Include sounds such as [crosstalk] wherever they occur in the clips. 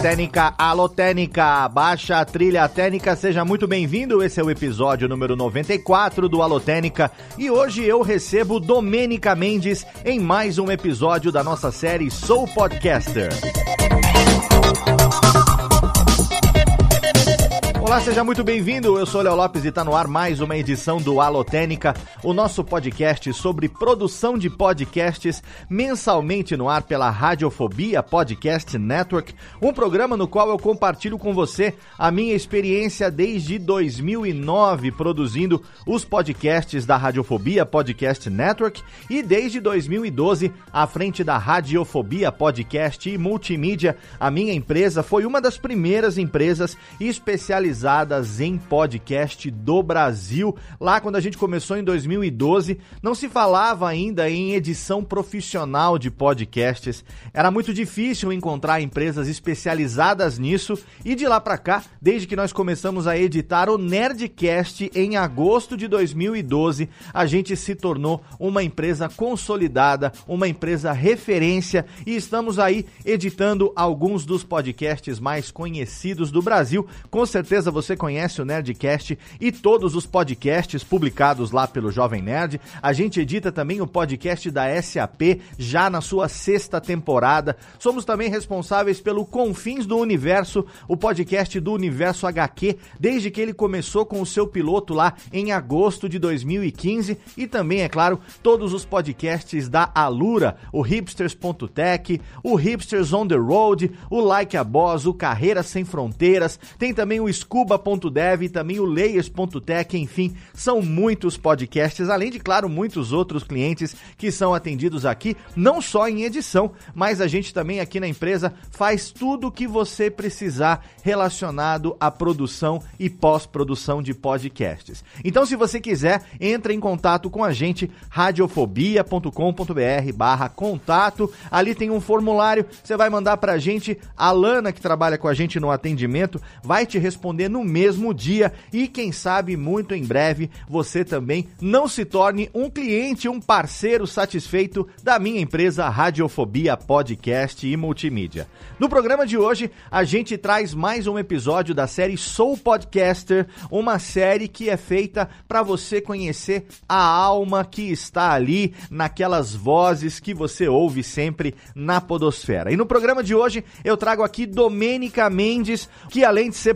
Técnica, alô Técnica, baixa a trilha técnica, seja muito bem-vindo. Esse é o episódio número 94 do Alô Técnica e hoje eu recebo Domênica Mendes em mais um episódio da nossa série Sou Podcaster. Olá, seja muito bem-vindo. Eu sou Léo Lopes e está no ar mais uma edição do Alotênica, o nosso podcast sobre produção de podcasts, mensalmente no ar pela Radiofobia Podcast Network, um programa no qual eu compartilho com você a minha experiência desde 2009 produzindo os podcasts da Radiofobia Podcast Network e desde 2012 à frente da Radiofobia Podcast e Multimídia. A minha empresa foi uma das primeiras empresas especializadas em podcast do Brasil. Lá, quando a gente começou em 2012, não se falava ainda em edição profissional de podcasts. Era muito difícil encontrar empresas especializadas nisso. E de lá para cá, desde que nós começamos a editar o Nerdcast em agosto de 2012, a gente se tornou uma empresa consolidada, uma empresa referência e estamos aí editando alguns dos podcasts mais conhecidos do Brasil. Com certeza certeza você conhece o Nerdcast e todos os podcasts publicados lá pelo Jovem Nerd. A gente edita também o podcast da SAP, já na sua sexta temporada. Somos também responsáveis pelo Confins do Universo, o podcast do Universo HQ, desde que ele começou com o seu piloto lá em agosto de 2015. E também, é claro, todos os podcasts da Alura, o Hipsters.tech, o Hipsters on the Road, o Like a Boss, o Carreira Sem Fronteiras, tem também o Scoop cuba.dev também o layers.tech, enfim, são muitos podcasts, além de, claro, muitos outros clientes que são atendidos aqui, não só em edição, mas a gente também aqui na empresa faz tudo o que você precisar relacionado à produção e pós-produção de podcasts. Então, se você quiser, entre em contato com a gente, radiofobia.com.br barra contato, ali tem um formulário, você vai mandar pra gente, a Lana, que trabalha com a gente no atendimento, vai te responder no mesmo dia e quem sabe muito em breve você também não se torne um cliente, um parceiro satisfeito da minha empresa Radiofobia Podcast e Multimídia. No programa de hoje, a gente traz mais um episódio da série Sou Podcaster, uma série que é feita para você conhecer a alma que está ali naquelas vozes que você ouve sempre na podosfera. E no programa de hoje, eu trago aqui Domênica Mendes, que além de ser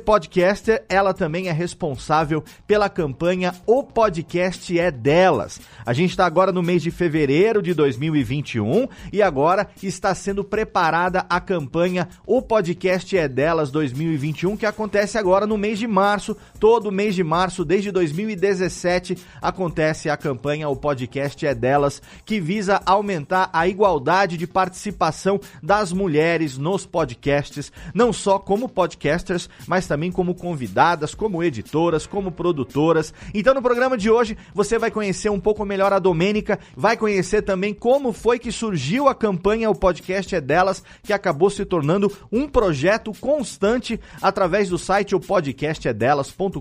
podcaster ela também é responsável pela campanha O Podcast é Delas. A gente está agora no mês de fevereiro de 2021 e agora está sendo preparada a campanha O Podcast é Delas 2021, que acontece agora no mês de março. Todo mês de março, desde 2017, acontece a campanha O Podcast é Delas, que visa aumentar a igualdade de participação das mulheres nos podcasts, não só como podcasters, mas também como convidadas, como editoras, como produtoras. Então no programa de hoje você vai conhecer um pouco melhor a Domênica, vai conhecer também como foi que surgiu a campanha O Podcast é Delas, que acabou se tornando um projeto constante através do site o podcastedelas.com.br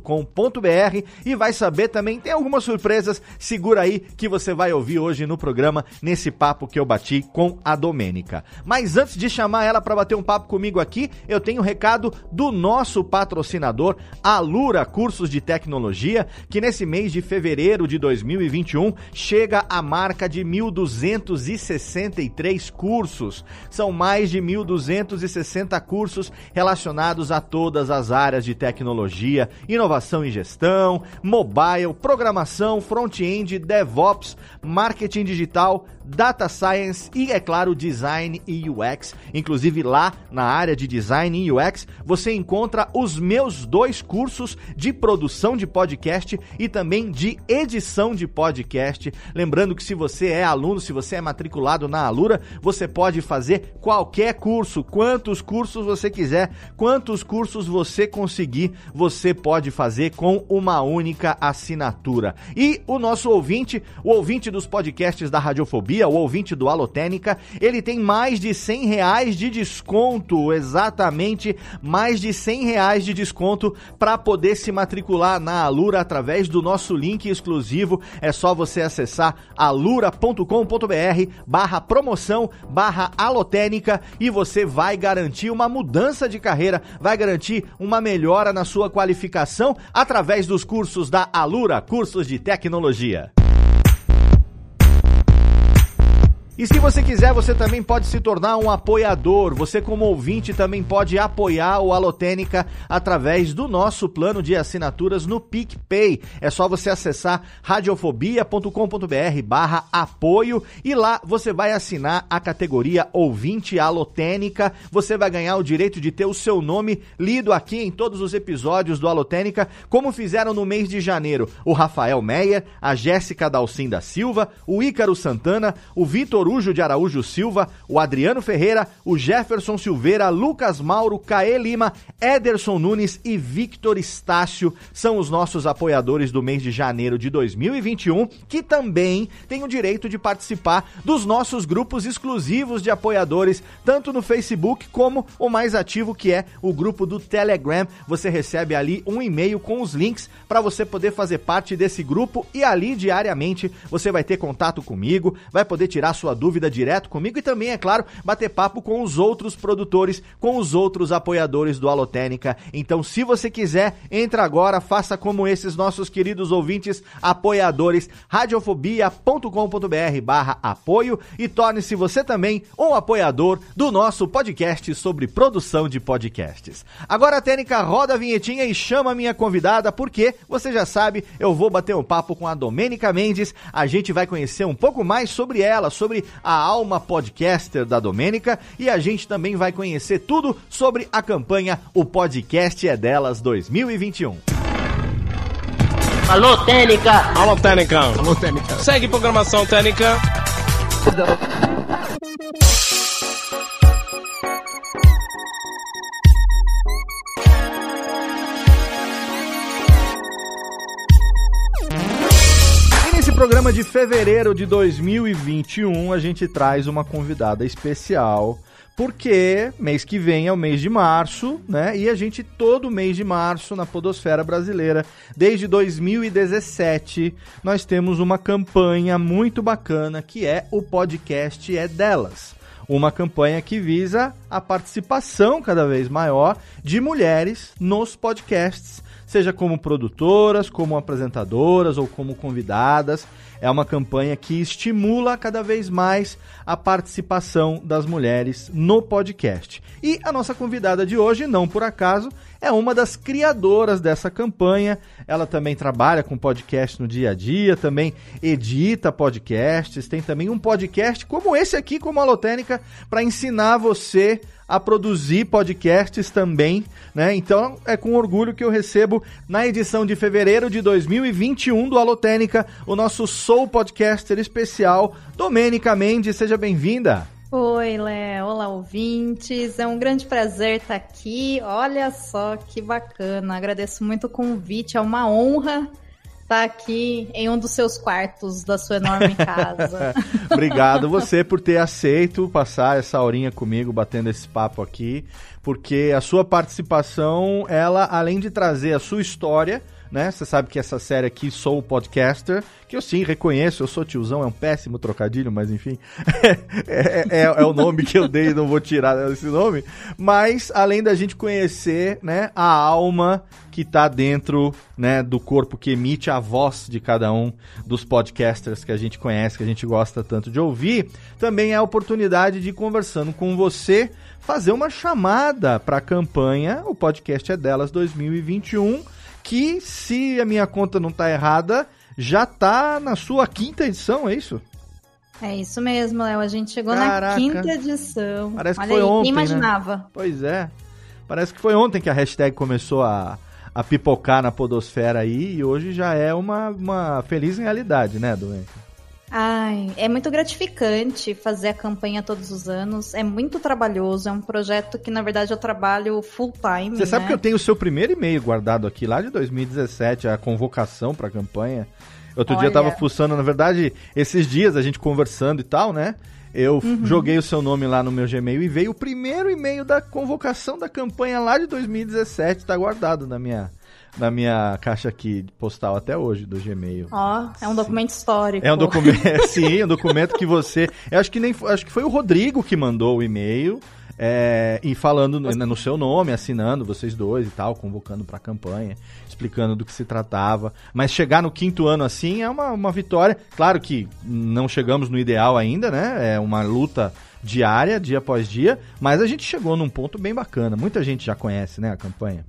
e vai saber também, tem algumas surpresas, segura aí que você vai ouvir hoje no programa, nesse papo que eu bati com a Domênica. Mas antes de chamar ela para bater um papo comigo aqui, eu tenho um recado do nosso patrocinador Alura Cursos de Tecnologia, que nesse mês de fevereiro de 2021 chega à marca de 1.263 cursos. São mais de 1.260 cursos relacionados a todas as áreas de tecnologia, inovação e gestão, mobile, programação, front-end, DevOps, marketing digital, Data Science e, é claro, Design e UX. Inclusive lá na área de Design e UX você encontra os meus dois cursos de produção de podcast e também de edição de podcast. Lembrando que se você é aluno, se você é matriculado na Alura, você pode fazer qualquer curso, quantos cursos você quiser, quantos cursos você conseguir, você pode fazer com uma única assinatura. E o nosso ouvinte, o ouvinte dos podcasts da Radiofobia, o ouvinte do Alotênica, ele tem mais de 100 reais de desconto, exatamente mais de 100 reais de desconto para poder se matricular na Alura através do nosso link exclusivo. É só você acessar alura.com.br barra promoção barra alotênica e você vai garantir uma mudança de carreira, vai garantir uma melhora na sua qualificação através dos cursos da Alura, cursos de tecnologia. E se você quiser, você também pode se tornar um apoiador. Você, como ouvinte, também pode apoiar o Alotênica através do nosso plano de assinaturas no PicPay. É só você acessar radiofobia.com.br barra apoio e lá você vai assinar a categoria Ouvinte Alotênica. Você vai ganhar o direito de ter o seu nome lido aqui em todos os episódios do Alotênica, como fizeram no mês de janeiro o Rafael Meyer, a Jéssica Dalcin da Silva, o Ícaro Santana, o Vitor Corujo de Araújo Silva, o Adriano Ferreira, o Jefferson Silveira, Lucas Mauro, Caê Lima, Ederson Nunes e Victor Estácio são os nossos apoiadores do mês de janeiro de 2021, que também têm o direito de participar dos nossos grupos exclusivos de apoiadores, tanto no Facebook como o mais ativo que é o grupo do Telegram. Você recebe ali um e-mail com os links para você poder fazer parte desse grupo e ali diariamente você vai ter contato comigo, vai poder tirar sua dúvida direto comigo e também, é claro, bater papo com os outros produtores, com os outros apoiadores do Alotênica. Então, se você quiser, entra agora, faça como esses nossos queridos ouvintes apoiadores, radiofobia.com.br barra apoio e torne-se você também um apoiador do nosso podcast sobre produção de podcasts. Agora, Tênica, roda a vinhetinha e chama a minha convidada, porque você já sabe, eu vou bater um papo com a Domênica Mendes, a gente vai conhecer um pouco mais sobre ela, sobre a alma podcaster da Domênica e a gente também vai conhecer tudo sobre a campanha O Podcast é Delas 2021. Alô, Técnica! Alô, Técnica! Alô, Técnica! Segue programação Técnica! Programa de fevereiro de 2021, a gente traz uma convidada especial, porque mês que vem é o mês de março, né? E a gente, todo mês de março, na Podosfera Brasileira, desde 2017, nós temos uma campanha muito bacana que é o podcast É Delas uma campanha que visa a participação cada vez maior de mulheres nos podcasts seja como produtoras, como apresentadoras ou como convidadas. É uma campanha que estimula cada vez mais a participação das mulheres no podcast. E a nossa convidada de hoje, não por acaso, é uma das criadoras dessa campanha. Ela também trabalha com podcast no dia a dia, também edita podcasts, tem também um podcast como esse aqui, como a Lotênica, para ensinar você a produzir podcasts também, né? Então é com orgulho que eu recebo na edição de fevereiro de 2021 do Alotênica o nosso Soul Podcaster especial, Domênica Mendes. Seja bem-vinda. Oi, Léo. Olá, ouvintes. É um grande prazer estar aqui. Olha só que bacana. Agradeço muito o convite. É uma honra estar aqui em um dos seus quartos da sua enorme [laughs] casa. Obrigado você por ter aceito passar essa horinha comigo, batendo esse papo aqui, porque a sua participação, ela, além de trazer a sua história, né? Você sabe que essa série aqui, Sou Podcaster, que eu sim reconheço, eu sou tiozão, é um péssimo trocadilho, mas enfim, [laughs] é, é, é, o nome que eu dei, não vou tirar esse nome. Mas, além da gente conhecer, né, a alma que está dentro, né, do corpo que emite a voz de cada um dos podcasters que a gente conhece, que a gente gosta tanto de ouvir, também é a oportunidade de conversando com você, fazer uma chamada para a campanha, o podcast é delas 2021 que, se a minha conta não está errada, já está na sua quinta edição, é isso? É isso mesmo, Léo. A gente chegou Caraca. na quinta edição. Parece que Olha foi aí, ontem, quem né? imaginava? Pois é. Parece que foi ontem que a hashtag começou a, a pipocar na podosfera aí e hoje já é uma, uma feliz realidade, né, Doença? Ai, é muito gratificante fazer a campanha todos os anos. É muito trabalhoso. É um projeto que, na verdade, eu trabalho full time. Você sabe né? que eu tenho o seu primeiro e-mail guardado aqui, lá de 2017, a convocação pra campanha. Outro dia eu tava Olha. fuçando, na verdade, esses dias a gente conversando e tal, né? Eu Uhum. joguei o seu nome lá no meu Gmail e veio o primeiro e-mail da convocação da campanha lá de 2017, tá guardado na minha, na minha caixa aqui postal até hoje do Gmail. Ó, é um documento histórico. É um documento, [laughs] sim, é um documento que você. Eu acho que nem, acho que foi o Rodrigo que mandou o e-mail é, e falando no, no seu nome, assinando vocês dois e tal, convocando para a campanha, explicando do que se tratava. Mas chegar no quinto ano assim é uma, uma vitória. Claro que não chegamos no ideal ainda, né? É uma luta diária, dia após dia, mas a gente chegou num ponto bem bacana. Muita gente já conhece, né, a campanha.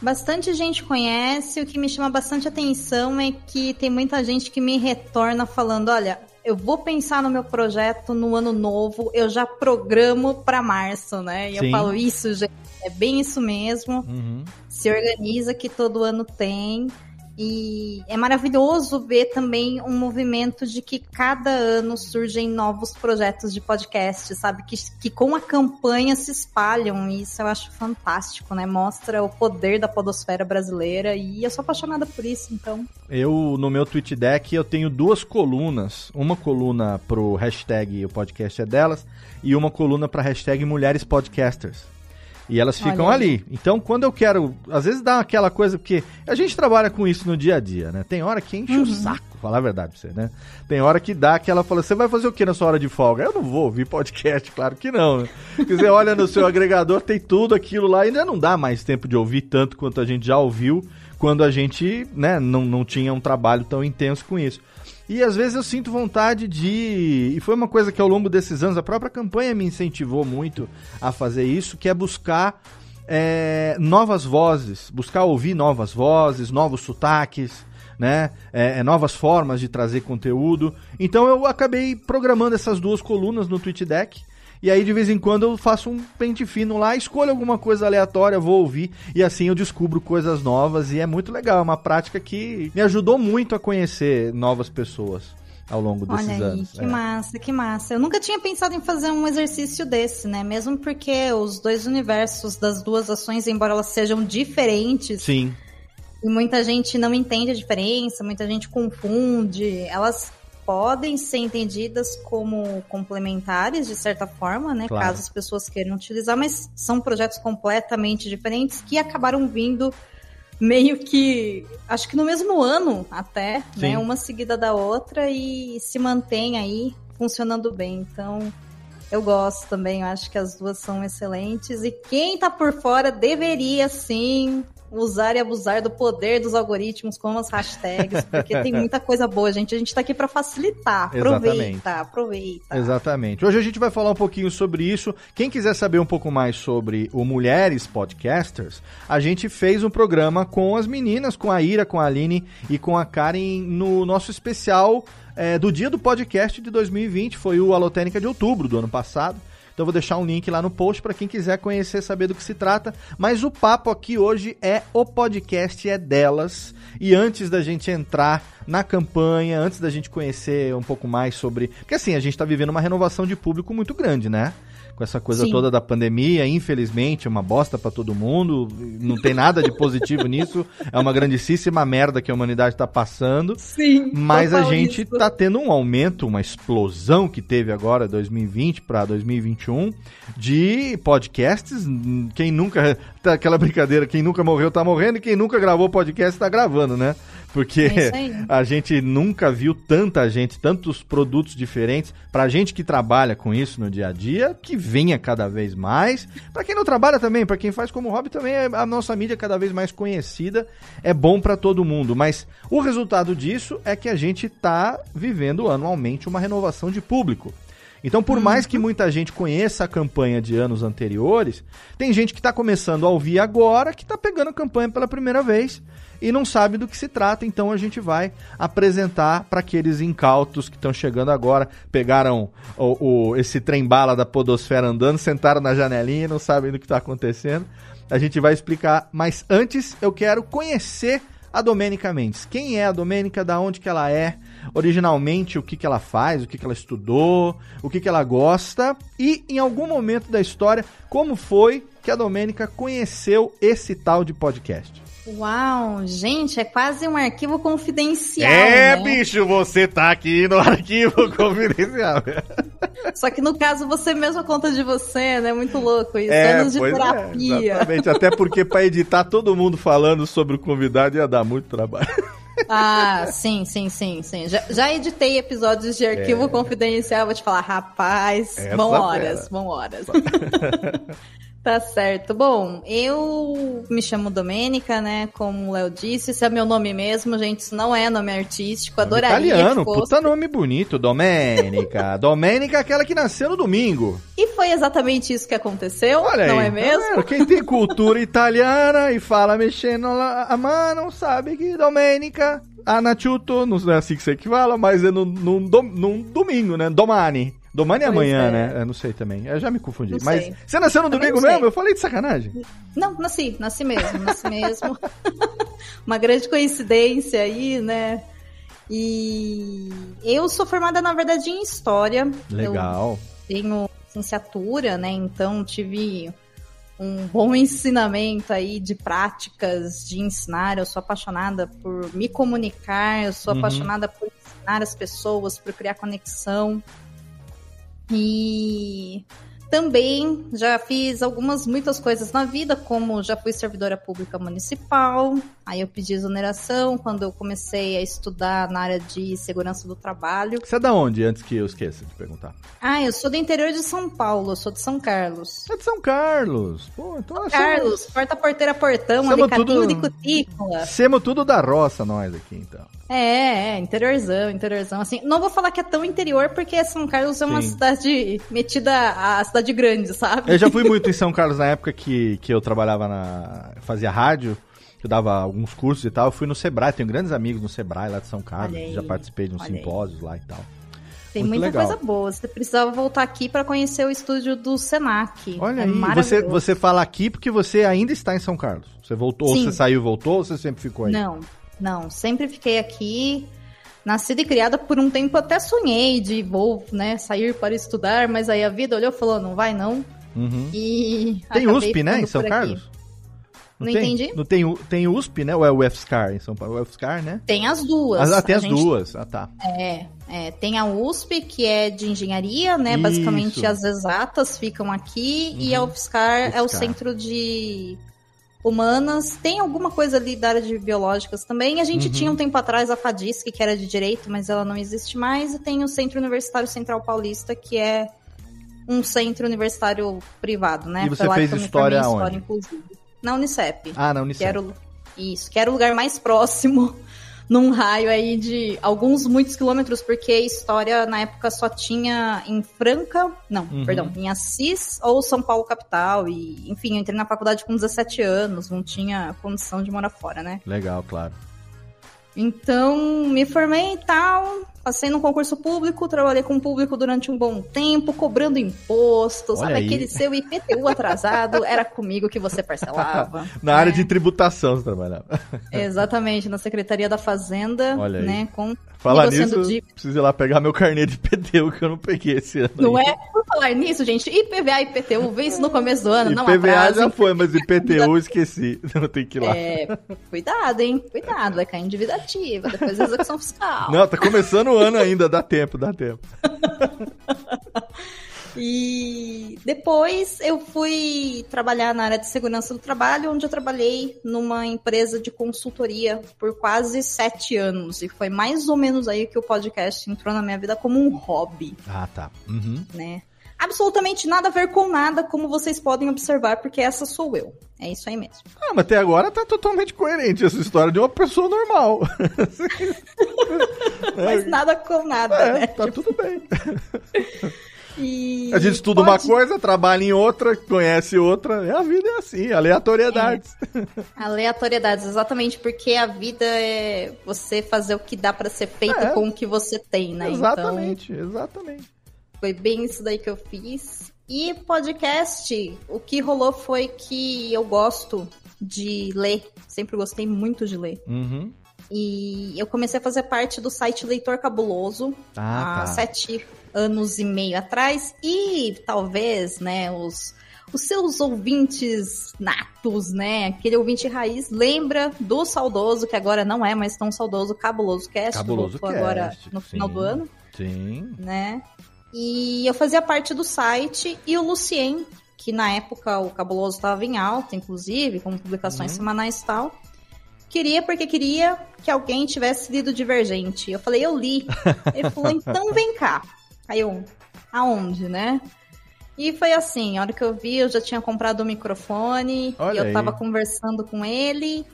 Bastante gente conhece. O que me chama bastante atenção é que tem muita gente que me retorna falando: olha, eu vou pensar no meu projeto no ano novo, eu já programo para março, né? E Sim. eu falo: isso, gente, é bem isso mesmo. Uhum. Se organiza que todo ano tem. E é maravilhoso ver também um movimento de que cada ano surgem novos projetos de podcast, sabe? Que, que com a campanha se espalham. E isso eu acho fantástico, né? Mostra o poder da podosfera brasileira. E eu sou apaixonada por isso, então. Eu, no meu tweet deck, eu tenho duas colunas. Uma coluna pro hashtag o podcast é delas e uma coluna pra hashtag mulheres podcasters. E elas ficam Olha ali. Então, quando eu quero. Às vezes dá aquela coisa, porque a gente trabalha com isso no dia a dia, né? Tem hora que enche o saco, falar a verdade pra você, né? Tem hora que dá aquela fala, você vai fazer o que na sua hora de folga? Eu não vou ouvir podcast, claro que não, né? Quer dizer, olha no seu agregador, tem tudo aquilo lá, ainda não dá mais tempo de ouvir tanto quanto a gente já ouviu quando a gente, né, não, não tinha um trabalho tão intenso com isso. E às vezes eu sinto vontade de. E foi uma coisa que ao longo desses anos a própria campanha me incentivou muito a fazer isso, que é buscar é, novas vozes, buscar ouvir novas vozes, novos sotaques, né? É, é, novas formas de trazer conteúdo. Então eu acabei programando essas duas colunas no TweetDeck. E aí, de vez em quando, eu faço um pente fino lá, escolho alguma coisa aleatória, vou ouvir, e assim eu descubro coisas novas, e é muito legal. É uma prática que me ajudou muito a conhecer novas pessoas ao longo desses Olha aí, anos. que É. massa, que massa. Eu nunca tinha pensado em fazer um exercício desse, né? Mesmo porque os dois universos das duas ações, embora elas sejam diferentes, Sim, E muita gente não entende a diferença, muita gente confunde. Elas podem ser entendidas como complementares, de certa forma, né? Claro. Caso as pessoas queiram utilizar, mas são projetos completamente diferentes que acabaram vindo meio que, acho que no mesmo ano até, Sim. né? Uma seguida da outra e se mantém aí funcionando bem. Então, eu gosto também, eu acho que as duas são excelentes. E quem tá por fora deveria sim usar e abusar do poder dos algoritmos como as hashtags, porque tem [laughs] muita coisa boa, gente. A gente tá aqui para facilitar. Exatamente. Aproveita, aproveita. Exatamente. Hoje a gente vai falar um pouquinho sobre isso. Quem quiser saber um pouco mais sobre o Mulheres Podcasters, a gente fez um programa com as meninas, com a Ira, com a Aline e com a Karen no nosso especial é, do dia do podcast de 2020. Foi o Alotênica de outubro do ano passado. Então vou deixar um link lá no post para quem quiser conhecer, saber do que se trata. Mas o papo aqui hoje é o podcast é delas. E antes da gente entrar na campanha, antes da gente conhecer um pouco mais sobre, porque assim, a gente tá vivendo uma renovação de público muito grande, né? Com essa coisa Sim. toda da pandemia, infelizmente, é uma bosta pra todo mundo, não tem nada de positivo nisso, é uma grandíssima merda que a humanidade tá passando. Sim. Mas a gente isso. tá tendo um aumento, uma explosão que teve agora 2020 para 2021 de podcasts. Quem nunca tá aquela brincadeira, quem nunca morreu tá morrendo e quem nunca gravou podcast tá gravando, né? Porque É [laughs] a gente nunca viu tanta gente, tantos produtos diferentes. Pra gente que trabalha com isso no dia a dia, que venha cada vez mais. Pra quem não trabalha também, pra quem faz como hobby também, é a nossa mídia cada vez mais conhecida. É bom pra todo mundo. Mas o resultado disso é que a gente tá vivendo anualmente uma renovação de público. Então, por mais que muita gente conheça a campanha de anos anteriores, tem gente que está começando a ouvir agora, que está pegando a campanha pela primeira vez e não sabe do que se trata. Então, a gente vai apresentar para aqueles incautos que estão chegando agora, pegaram o, o- esse trem-bala da podosfera andando, sentaram na janelinha e não sabem do que está acontecendo. A gente vai explicar, mas antes eu quero conhecer a Domênica Mendes. Quem é a Domênica? Da onde que ela é? Originalmente, o que que ela faz? O que que ela estudou? O que que ela gosta? E, em algum momento da história, como foi que a Domênica conheceu esse tal de podcast? Uau, gente, é quase um arquivo confidencial. é, né? bicho, você tá aqui no [laughs] arquivo confidencial. Só que no caso você mesma conta de você, né? Muito louco isso. É, Anos de é, terapia. exatamente. Até porque pra editar todo mundo falando sobre o convidado ia dar muito trabalho. ah, sim, sim, sim, sim. Já, já editei episódios de arquivo confidencial, vou te falar, rapaz, É. Essa vão horas, vão horas. [laughs] Tá certo. Bom, eu me chamo Domênica, né? Como o Léo disse, esse é meu nome mesmo, gente. Isso não é nome artístico. Adoraria Italiano, que fosse. puta nome bonito, Domênica. [laughs] Domênica é aquela que nasceu no domingo. E foi exatamente isso que aconteceu, Olha aí. não é tá mesmo? vendo? Quem tem cultura italiana e fala mexendo a mão, sabe que Domênica, Anaciuto, não é assim que você que fala, mas é num, num, num domingo, né? Domani. Domani é amanhã, é. né? Eu não sei também. Eu já me confundi. Não mas sei. você nasceu no Também domingo mesmo? Eu falei de sacanagem. Não, nasci, nasci mesmo, nasci mesmo. [laughs] Uma grande coincidência aí, né? E eu sou formada, na verdade, em História. Legal. Eu tenho licenciatura, né? Então tive um bom ensinamento aí de práticas de ensinar. Eu sou apaixonada por me comunicar, eu sou Uhum. apaixonada por ensinar as pessoas, por criar conexão. E também já fiz algumas, muitas coisas na vida, como já fui servidora pública municipal, aí eu pedi exoneração quando eu comecei a estudar na área de segurança do trabalho. Você é da onde, antes que eu esqueça de perguntar? Ah, eu sou do interior de São Paulo, eu sou de São Carlos. É de São Carlos. Pô, então nós Carlos, porta porteira portão, Somos ali, caquinho tudo- de cutícula. Semos tudo da roça, nós aqui, então. É, é, interiorzão, interiorzão. Assim, não vou falar que é tão interior, porque São Carlos é uma Sim. cidade metida a cidade grande, sabe? Eu já fui muito em São Carlos na época que, que eu trabalhava na. fazia rádio, eu dava alguns cursos e tal. Eu fui no Sebrae, tenho grandes amigos no Sebrae lá de São Carlos, aí, já participei de uns olha aí. simpósios lá e tal. Tem muito muita legal. coisa boa. Você precisava voltar aqui para conhecer o estúdio do Senac. Olha é aí, você, você fala aqui porque você ainda está em São Carlos. Você voltou, ou Sim. você saiu e voltou, ou você sempre ficou aí? Não, não. Sempre fiquei aqui. Nascida e criada por um tempo, até sonhei de vou, né, sair para estudar, mas aí a vida olhou e falou, não vai não. Uhum. E Tem USP, né, em São aqui. Carlos? Não tem? entendi. Não tem, tem USP, né? Ou é o UFSCar em São Paulo? O UFSCar, né? Tem as duas. Ah, tem A as gente duas. Ah, tá. É, é, tem a USP, que é de engenharia, né? Isso. Basicamente as exatas ficam aqui, e a UFSCar, é o UFSCar. centro de humanas. Tem alguma coisa ali da área de biológicas também. A gente Uhum. tinha um tempo atrás a FADISC, que era de direito, mas ela não existe mais. E tem o Centro Universitário Central Paulista, que é um centro universitário privado, né? E você Foi fez que história em aonde? inclusive. Na Unicep. Ah, não, Que Unicef. era o, isso, que era o lugar mais próximo, num raio aí de alguns muitos quilômetros, porque a história na época só tinha em Franca, não, Uhum. perdão, em Assis ou São Paulo capital. E, enfim, eu entrei na faculdade com 17 anos, não tinha condição de morar fora, né? Legal, claro. Então, me formei e tal, passei num concurso público, trabalhei com o público durante um bom tempo, cobrando imposto, Olha sabe? aí. Aquele seu IPTU atrasado, era comigo que você parcelava. [laughs] Na área né? de tributação você trabalhava. [laughs] Exatamente, na Secretaria da Fazenda, Olha aí. né? Com Falar nisso, dívida. preciso ir lá pegar meu carnê de PTU que eu não peguei esse ano. Não aí. é? Por falar nisso, gente, IPVA e IPTU, vê isso no começo do ano, não IPVA já foi, mas IPTU eu esqueci. [laughs] Não tem que ir lá. É, cuidado, hein? Cuidado, vai cair em dívida ativa, depois da execução fiscal. Não, tá começando o ano ainda, dá tempo, dá tempo. [laughs] E depois eu fui trabalhar na área de segurança do trabalho, onde eu trabalhei numa empresa de consultoria por quase sete anos. E foi mais ou menos aí que o podcast entrou na minha vida como um hobby, Ah, tá. Uhum. né? Absolutamente nada a ver com nada, como vocês podem observar, porque essa sou eu. É isso aí mesmo. Ah, mas até agora tá totalmente coerente essa história de uma pessoa normal. [laughs] Mas nada com nada, É, né? tá tudo bem. [laughs] E A gente estuda pode- uma coisa, trabalha em outra, conhece outra. A vida é assim, aleatoriedades. Aleatoriedades, exatamente, porque a vida é você fazer o que dá pra ser feito É. com o que você tem, né? exatamente, exatamente. Foi bem isso daí que eu fiz. E podcast, o que rolou foi que eu gosto de ler, sempre gostei muito de ler. Uhum. E eu comecei a fazer parte do site Leitor Cabuloso Ah, há tá. sete anos e meio atrás. E talvez, né, os, os seus ouvintes natos, né, aquele ouvinte raiz, lembra do saudoso, que agora não é mais tão saudoso, Cabuloso Cast, Cabuloso que voltou agora Cast, no final sim. do ano, Sim. né. E eu fazia parte do site e o Lucien, que na época o Cabuloso estava em alta, inclusive, com publicações Uhum. semanais e tal. Queria porque queria que alguém tivesse lido Divergente. Eu falei, eu li. [laughs] Ele falou, então vem cá. Aí eu, aonde, né? E foi assim, a hora que eu vi, eu já tinha comprado o microfone, Olha e eu aí. tava conversando com ele,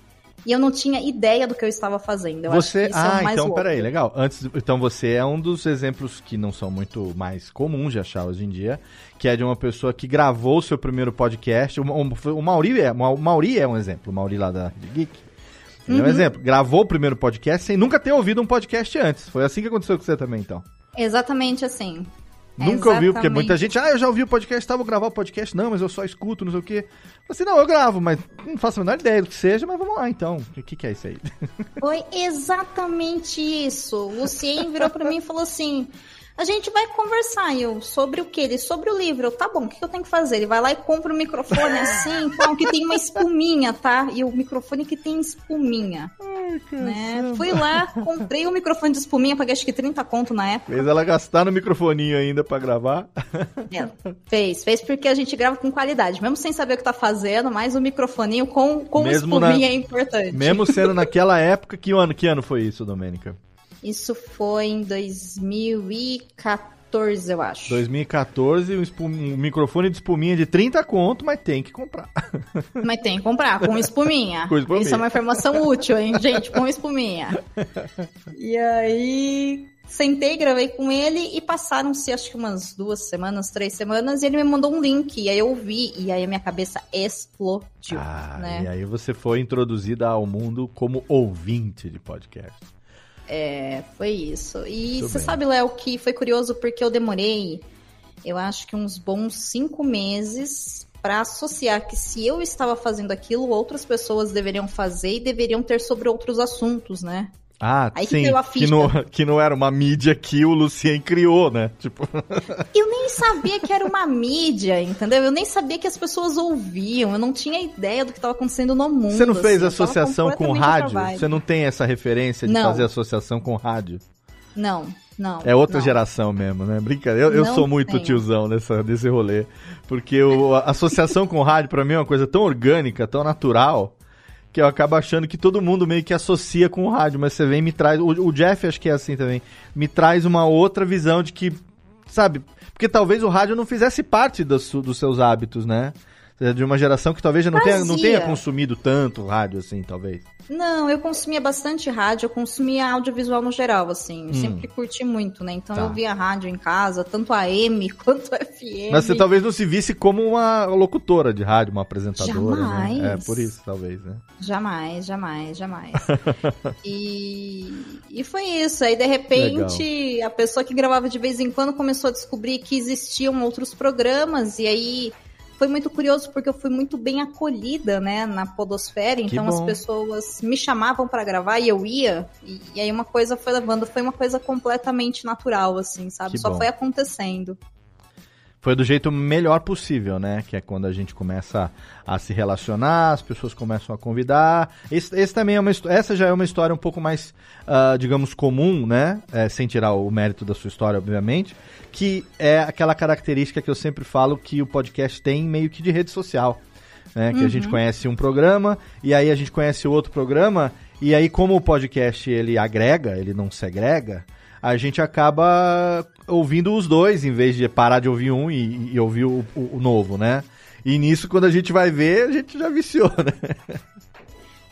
e eu não tinha ideia do que eu estava fazendo. Eu você, acho que é ah, o mais então louco. peraí, legal. Antes, então você é um dos exemplos que não são muito mais comuns de achar hoje em dia, que é de uma pessoa que gravou o seu primeiro podcast. O, o, o Mauri é, o Mauri é um exemplo, o Mauri lá da Geek. É um Uhum. exemplo. Gravou o primeiro podcast sem nunca ter ouvido um podcast antes. Foi assim que aconteceu com você também, então. Exatamente assim. Nunca ouviu, porque muita gente, ah, eu já ouvi o podcast, tá, vou gravar o podcast. Não, mas eu só escuto, não sei o quê. Assim, não, eu gravo, mas não faço a menor ideia do que seja, mas vamos lá então. O que, que é isso aí? Foi exatamente isso. O Lucien virou pra mim e falou assim: a gente vai conversar, e eu, sobre o que? Ele, sobre o livro. Eu, tá bom, o que eu tenho que fazer? Ele vai lá e compra o microfone [laughs] assim, tal, que tem uma espuminha, tá? E o microfone que tem espuminha, né? Fui lá, comprei o microfone de espuminha, paguei acho que 30 conto na época. Fez ela gastar no microfoninho ainda pra gravar. Ela fez, fez porque a gente grava com qualidade, mesmo sem saber o que tá fazendo, mas o microfoninho com, com Mesmo espuminha na- é importante. Mesmo sendo [laughs] naquela época, que ano, que ano foi isso, Domênica? Isso foi em 2014, eu acho. 2014, um, espum- um microfone de espuminha de 30 conto, mas tem que comprar. [laughs] Mas tem que comprar, com espuminha. Com espuminha. Isso é uma informação útil, hein, gente? Com espuminha. [laughs] E aí, sentei, gravei com ele e passaram-se acho que umas duas semanas, três semanas, e ele me mandou um link. E aí eu ouvi, e aí a minha cabeça explodiu, Ah, né? e aí você foi introduzida ao mundo como ouvinte de podcast. É, foi isso. E Muito você bem. sabe, Léo, que foi curioso porque eu demorei, eu acho que uns bons cinco meses para associar que se eu estava fazendo aquilo, outras pessoas deveriam fazer e deveriam ter sobre outros assuntos, né? Ah, Aí que sim, que ficha. não, [laughs] que não era uma mídia que o Lucien criou, né? Tipo, [laughs] Eu nem sabia que era uma mídia, entendeu? Eu nem sabia que as pessoas ouviam, eu não tinha ideia do que estava acontecendo no mundo. você não fez assim, associação com rádio? Você não tem essa referência de Não. fazer associação com rádio? Não, não. É outra não. geração mesmo, né? Brincadeira. Eu, eu sou muito tenho. tiozão nessa, nesse rolê. Porque o, a associação com rádio, pra mim, é uma coisa tão orgânica, tão natural, que eu acabo achando que todo mundo meio que associa com o rádio. Mas você vem e me traz. O, o Jeff, acho que é assim também. Me traz uma outra visão de que. Sabe? Porque talvez o rádio não fizesse parte su- dos seus hábitos, né? É De uma geração que talvez já não tenha, não tenha consumido tanto rádio assim, talvez. Não, eu consumia bastante rádio, eu consumia audiovisual no geral, assim. Hum. sempre curti muito, né? Então Tá. eu via rádio em casa, tanto AM [laughs] quanto FM. Mas você talvez não se visse como uma locutora de rádio, uma apresentadora. Né? Jamais. É, por isso, talvez, né? Jamais, jamais, jamais. [laughs] e, e foi isso. Aí, de repente, a pessoa que gravava de vez em quando começou a descobrir que existiam outros programas. E aí foi muito curioso porque eu fui muito bem acolhida, né, na Podosfera. Então as pessoas me chamavam para gravar e eu ia. E, e aí uma coisa foi levando. Foi uma coisa completamente natural, assim, sabe? Que Só bom. foi acontecendo. Foi do jeito melhor possível, né? Que é quando a gente começa a se relacionar, as pessoas começam a convidar. Esse, esse também é uma essa já é uma história um pouco mais, ah, digamos, comum, né? É, sem tirar o mérito da sua história, obviamente. Que é aquela característica que eu sempre falo que o podcast tem meio que de rede social. Né? Que a gente conhece um programa e aí a gente conhece outro programa e aí como o podcast ele agrega, ele não segrega, a gente acaba ouvindo os dois em vez de parar de ouvir um e, e ouvir o, o- o novo, né? E nisso, quando a gente vai ver, a gente já viciou, [laughs] né?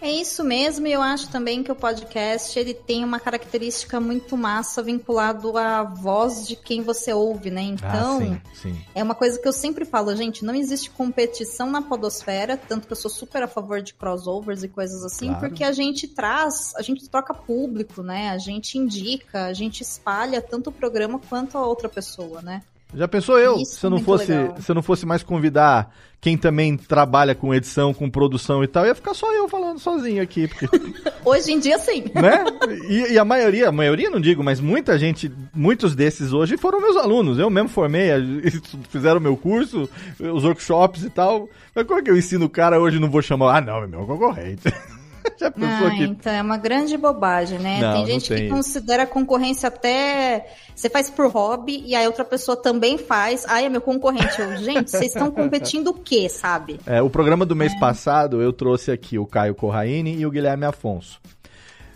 É isso mesmo, e eu acho também que o podcast ele tem uma característica muito massa vinculado à voz de quem você ouve, né? Então, ah, sim, sim. é uma coisa que eu sempre falo, gente, não existe competição na podosfera, tanto que eu sou super a favor de crossovers e coisas assim, Claro. porque a gente traz, a gente troca público, né? A gente indica, a gente espalha tanto o programa quanto a outra pessoa, né? Já pensou eu, Isso se eu não fosse, legal. se eu não fosse mais convidar quem também trabalha com edição, com produção e tal, ia ficar só eu falando sozinho aqui, porque, [laughs] Hoje em dia, sim. né? E, e a maioria, a maioria não digo, mas muita gente, muitos desses hoje foram meus alunos. Eu mesmo formei, [laughs] fizeram meu curso, os workshops e tal. Mas como é que eu ensino o cara hoje e não vou chamar? Ah, não, é meu concorrente. [laughs] [laughs] Já pensou Ah, que então é uma grande bobagem, né? Não, tem gente tem que considera a concorrência até. Você faz por hobby e a outra pessoa também faz. Ai, é meu concorrente. Eu, gente, vocês estão competindo o quê, sabe? É, o programa do mês passado eu trouxe aqui o Caio Corraine e o Guilherme Afonso.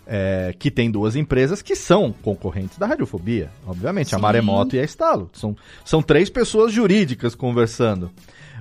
É, que tem duas empresas que são concorrentes da Radiofobia, obviamente, a Sim. Maremoto e a Estalo. São, são três pessoas jurídicas conversando.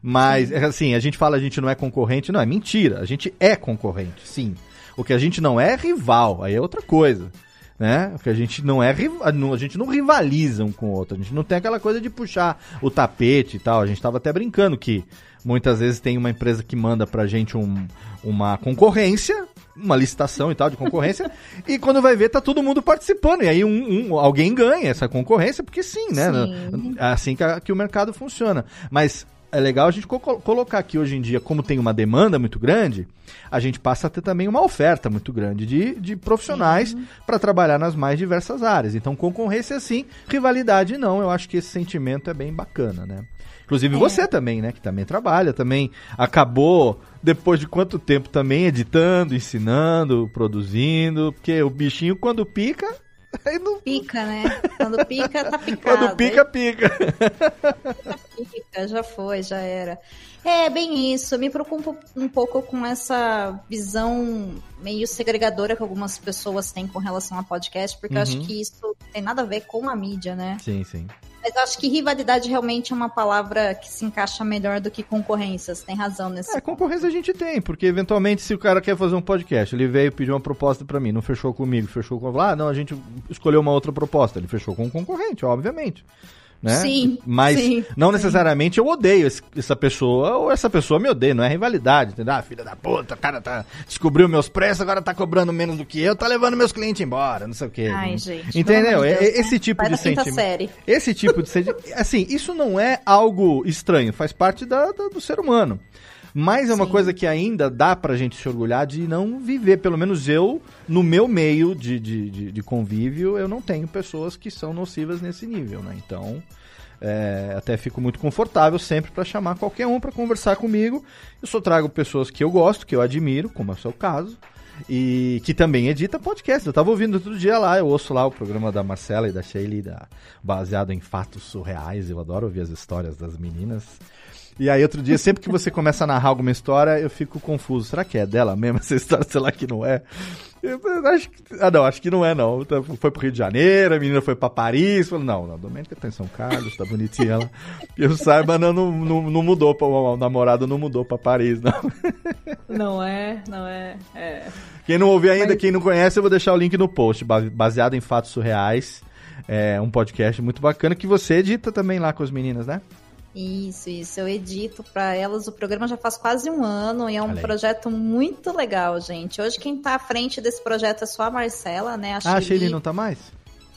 Mas, é assim, a gente fala a gente não é concorrente, não, é mentira. A gente é concorrente, sim. O que a gente não é é rival, aí é outra coisa. Né? O que a gente não é a gente não rivaliza um com o outro. A gente não tem aquela coisa de puxar o tapete e tal. A gente tava até brincando que muitas vezes tem uma empresa que manda pra gente um- uma concorrência, uma licitação e tal de concorrência, [laughs] e quando vai ver tá todo mundo participando. E aí um, um- alguém ganha essa concorrência, porque sim, né? Sim. É assim que, a- que o mercado funciona. Mas é legal a gente co- colocar aqui hoje em dia, como tem uma demanda muito grande, a gente passa a ter também uma oferta muito grande de, de profissionais para trabalhar nas mais diversas áreas. Então, concorrência sim, rivalidade não. Eu acho que esse sentimento é bem bacana, né? Inclusive É. você também, né? Que também trabalha, também acabou, depois de quanto tempo também editando, ensinando, produzindo, porque o bichinho quando pica, [laughs] aí não. Pica, né? Quando pica, tá [laughs] picado. Quando pica, pica. [laughs] Pica, já foi, já era. É, bem isso. Eu me preocupo um pouco com essa visão meio segregadora que algumas pessoas têm com relação a podcast, porque eu acho Uhum. que isso tem nada a ver com a mídia, né? Sim, sim. Mas acho que rivalidade realmente é uma palavra que se encaixa melhor do que concorrência. Você tem razão nesse. É, concorrência a gente tem, porque eventualmente se o cara quer fazer um podcast, ele veio pedir uma proposta pra mim, não fechou comigo, fechou com... Ah, não, a gente escolheu uma outra proposta, ele fechou com um concorrente, obviamente. Né? Sim, Mas sim, não sim. necessariamente eu odeio esse- essa pessoa, ou essa pessoa me odeia, não é rivalidade, entendeu? Ah, filha da puta, o cara tá, descobriu meus preços, agora tá cobrando menos do que eu, tá levando meus clientes embora, não sei o quê. Ai, gente. Entendeu? pelo amor de É- Deus, esse né? tipo de sentimento. série. [laughs] Esse tipo de sentimento. Assim, isso não é algo estranho, faz parte da- da- do ser humano. Mas é uma Sim. coisa que ainda dá pra gente se orgulhar de não viver. Pelo menos eu, no meu meio de, de, de, de convívio, eu não tenho pessoas que são nocivas nesse nível, né? Então, é, até fico muito confortável sempre pra chamar qualquer um pra conversar comigo. Eu só trago pessoas que eu gosto, que eu admiro, como é o seu caso. E que também edita podcast. Eu tava ouvindo outro dia lá, eu ouço lá o programa da Marcela e da Shelly, da, baseado em fatos surreais. Eu adoro ouvir as histórias das meninas. E aí, outro dia, sempre que você começa a narrar alguma história, eu fico confuso. Será que é dela mesmo essa história? Sei lá que não é. Eu acho que, ah, não, acho que não é, não. Tá, Foi pro Rio de Janeiro, a menina foi pra Paris. Falei, não, não, Domênica tá em São Carlos, tá bonitinha ela. Que eu saiba, não, não, não, mudou, pra, o namorado não mudou pra Paris, não. Não é, não é. é. Quem não ouviu ainda, Mas- quem não conhece, eu vou deixar o link no post, ba- baseado em fatos surreais. É um podcast muito bacana que você edita também lá com as meninas, né? Isso, isso. Eu edito para elas. O programa já faz quase um ano e é um projeto muito legal, gente. Hoje quem tá à frente desse projeto é só a Marcela, né? A Ah, a Shelly- Shelly não tá mais?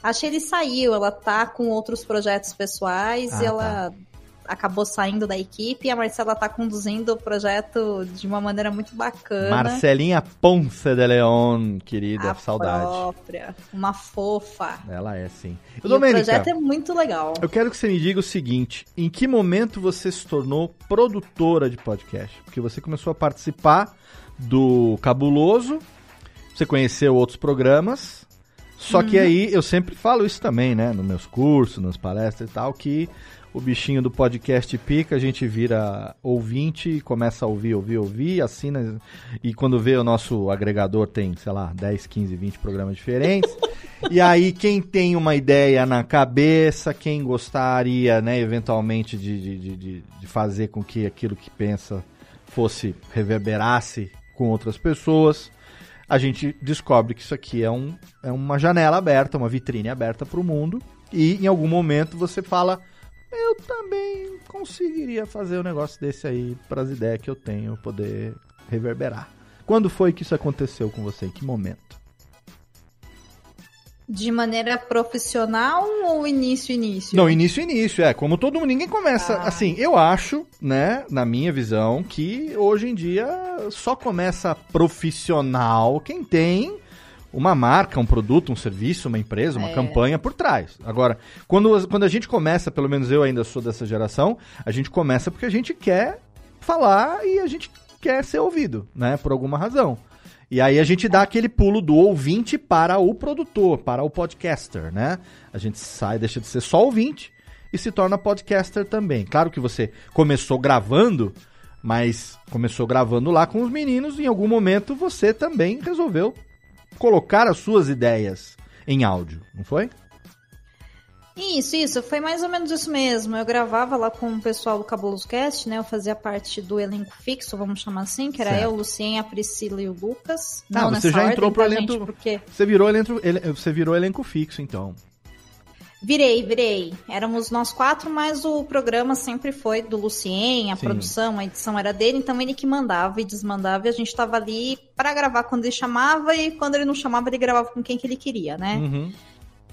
A Shelly saiu, ela tá com outros projetos pessoais Ah, e ela acabou saindo da equipe e a Marcela tá conduzindo o projeto de uma maneira muito bacana. Marcelinha Ponce de Leon, querida, a saudade. própria, uma fofa. Ela é, sim. E o Domênica, projeto é muito legal. eu quero que você me diga o seguinte: em que momento você se tornou produtora de podcast? Porque você começou a participar do Cabuloso, você conheceu outros programas, só que aí eu sempre falo isso também, né? Nos meus cursos, nas palestras e tal, que o bichinho do podcast pica, a gente vira ouvinte começa a ouvir, ouvir, ouvir, assina. E quando vê o nosso agregador tem, sei lá, 10, 15, 20 programas diferentes. [laughs] e aí, quem tem uma ideia na cabeça, quem gostaria, né, eventualmente, de, de, de, de- de fazer com que aquilo que pensa fosse, reverberasse com outras pessoas, a gente descobre que isso aqui é, um, é uma janela aberta, uma vitrine aberta para o mundo, e em algum momento você fala: eu também conseguiria fazer um negócio desse aí para as ideias que eu tenho poder reverberar. Quando foi que isso aconteceu com você? Em que momento? De maneira profissional ou início início? Não, início início, é. Como todo mundo, ninguém começa. Ah. Assim, eu acho, né, na minha visão, que hoje em dia só começa profissional quem tem uma marca, um produto, um serviço, uma empresa, uma É. campanha por trás. Agora, quando, quando a gente começa, pelo menos eu ainda sou dessa geração, a gente começa porque a gente quer falar e a gente quer ser ouvido, né, por alguma razão. E aí a gente dá aquele pulo do ouvinte para o produtor, para o podcaster, né? A gente sai, deixa de ser só ouvinte e se torna podcaster também. Claro que você começou gravando, mas começou gravando lá com os meninos e em algum momento você também resolveu colocar as suas ideias em áudio, não foi? Isso, isso, foi mais ou menos isso mesmo. Eu gravava lá com o pessoal do Cabuloso Cast, né? Eu fazia parte do elenco fixo, vamos chamar assim, que era Certo. eu, o Lucien, a Priscila e o Lucas. Ah, Não você nessa já entrou ordem, pro tá, elenco- gente? Porque Você virou elenco, ele- você virou elenco fixo, então. Virei, virei. Éramos nós quatro, mas o programa sempre foi do Lucien, a Sim. produção, a edição era dele, então ele que mandava e desmandava e a gente tava ali pra gravar quando ele chamava e quando ele não chamava, ele gravava com quem que ele queria, né? Uhum.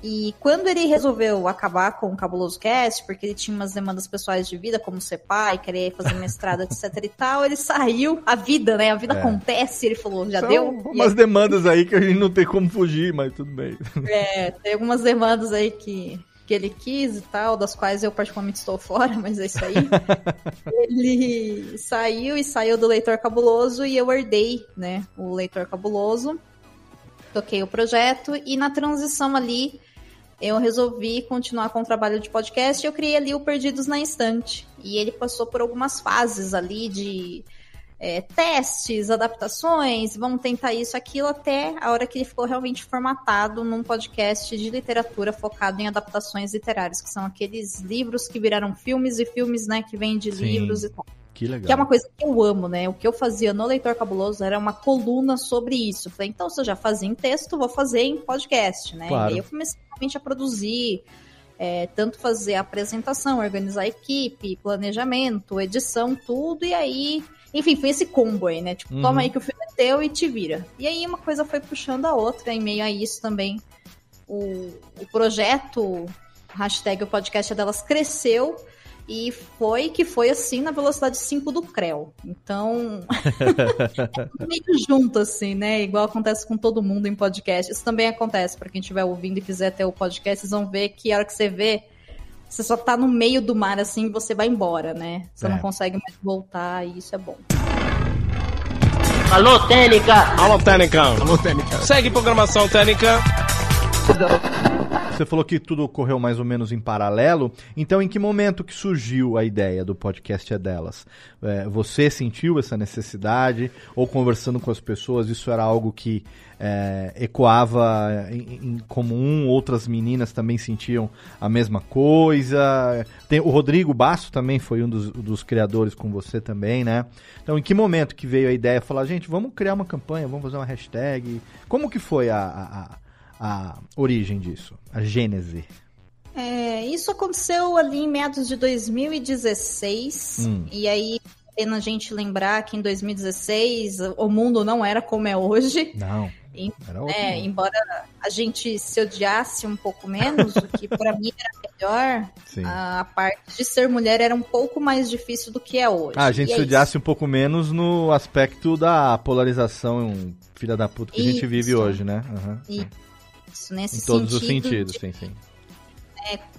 E quando ele resolveu acabar com o Cabuloso Cast, porque ele tinha umas demandas pessoais de vida, como ser pai, querer fazer mestrado, etc e tal, ele saiu. A vida, né? A vida É. acontece, ele falou, já São deu? E umas demandas aí que a gente não tem como fugir, mas tudo bem. É, tem algumas demandas aí que, que ele quis e tal, das quais eu particularmente estou fora, mas é isso aí. [laughs] ele saiu e saiu do Leitor Cabuloso e eu herdei, né, o Leitor Cabuloso. Toquei o projeto e na transição ali eu resolvi continuar com o trabalho de podcast e eu criei ali o Perdidos na Estante. E ele passou por algumas fases ali de é, testes, adaptações, vamos tentar isso, aquilo, até a hora que ele ficou realmente formatado num podcast de literatura focado em adaptações literárias, que são aqueles livros que viraram filmes e filmes, né, que vêm de Sim. livros e tal. Que legal. Que é uma coisa que eu amo, né? O que eu fazia no Leitor Cabuloso era uma coluna sobre isso. Falei, então, se eu já fazia em texto, vou fazer em podcast, né? Claro. E aí eu comecei realmente a produzir, é, tanto fazer a apresentação, organizar a equipe, planejamento, edição, tudo, e aí. Enfim, foi esse combo aí, né? Tipo, Uhum. toma aí que o filme é teu e te vira. E aí uma coisa foi puxando a outra, em meio a isso também. O, o projeto, hashtag o podcast é delas, cresceu. E foi que foi assim na velocidade 5 do Creu. Então, é [laughs] meio junto, assim, né? Igual acontece com todo mundo em podcast. Isso também acontece para quem estiver ouvindo e quiser ter o podcast, vocês vão ver que a hora que você vê, você só tá no meio do mar, assim, e você vai embora, né? Você É. não consegue mais voltar, e isso é bom. Alô, Técnica! Alô, Técnica. Segue programação Técnica. Você falou que tudo ocorreu mais ou menos em paralelo. Então, em que momento que surgiu a ideia do podcast é delas? É, você sentiu essa necessidade? Ou conversando com as pessoas, isso era algo que é, ecoava em, em comum? Outras meninas também sentiam a mesma coisa? Tem, o Rodrigo Basso também foi um dos, dos criadores com você também, né? Então, em que momento que veio a ideia? Falar, gente, vamos criar uma campanha, vamos fazer uma hashtag. Como que foi a- a- a a origem disso, a gênese. É, isso aconteceu ali em meados de 2016. Hum. E aí, é pena a gente lembrar que em 2016 o mundo não era como é hoje. Não. E- É, mundo. embora a gente se odiasse um pouco menos, o que pra [laughs] mim era melhor, Sim. a parte de ser mulher era um pouco mais difícil do que é hoje. Ah, a gente E é se isso. odiasse um pouco menos no aspecto da polarização filha da puta que a gente Isso. vive hoje, né? Aham. Isso, nesse Em todos os sentido sentidos, de sim, sim.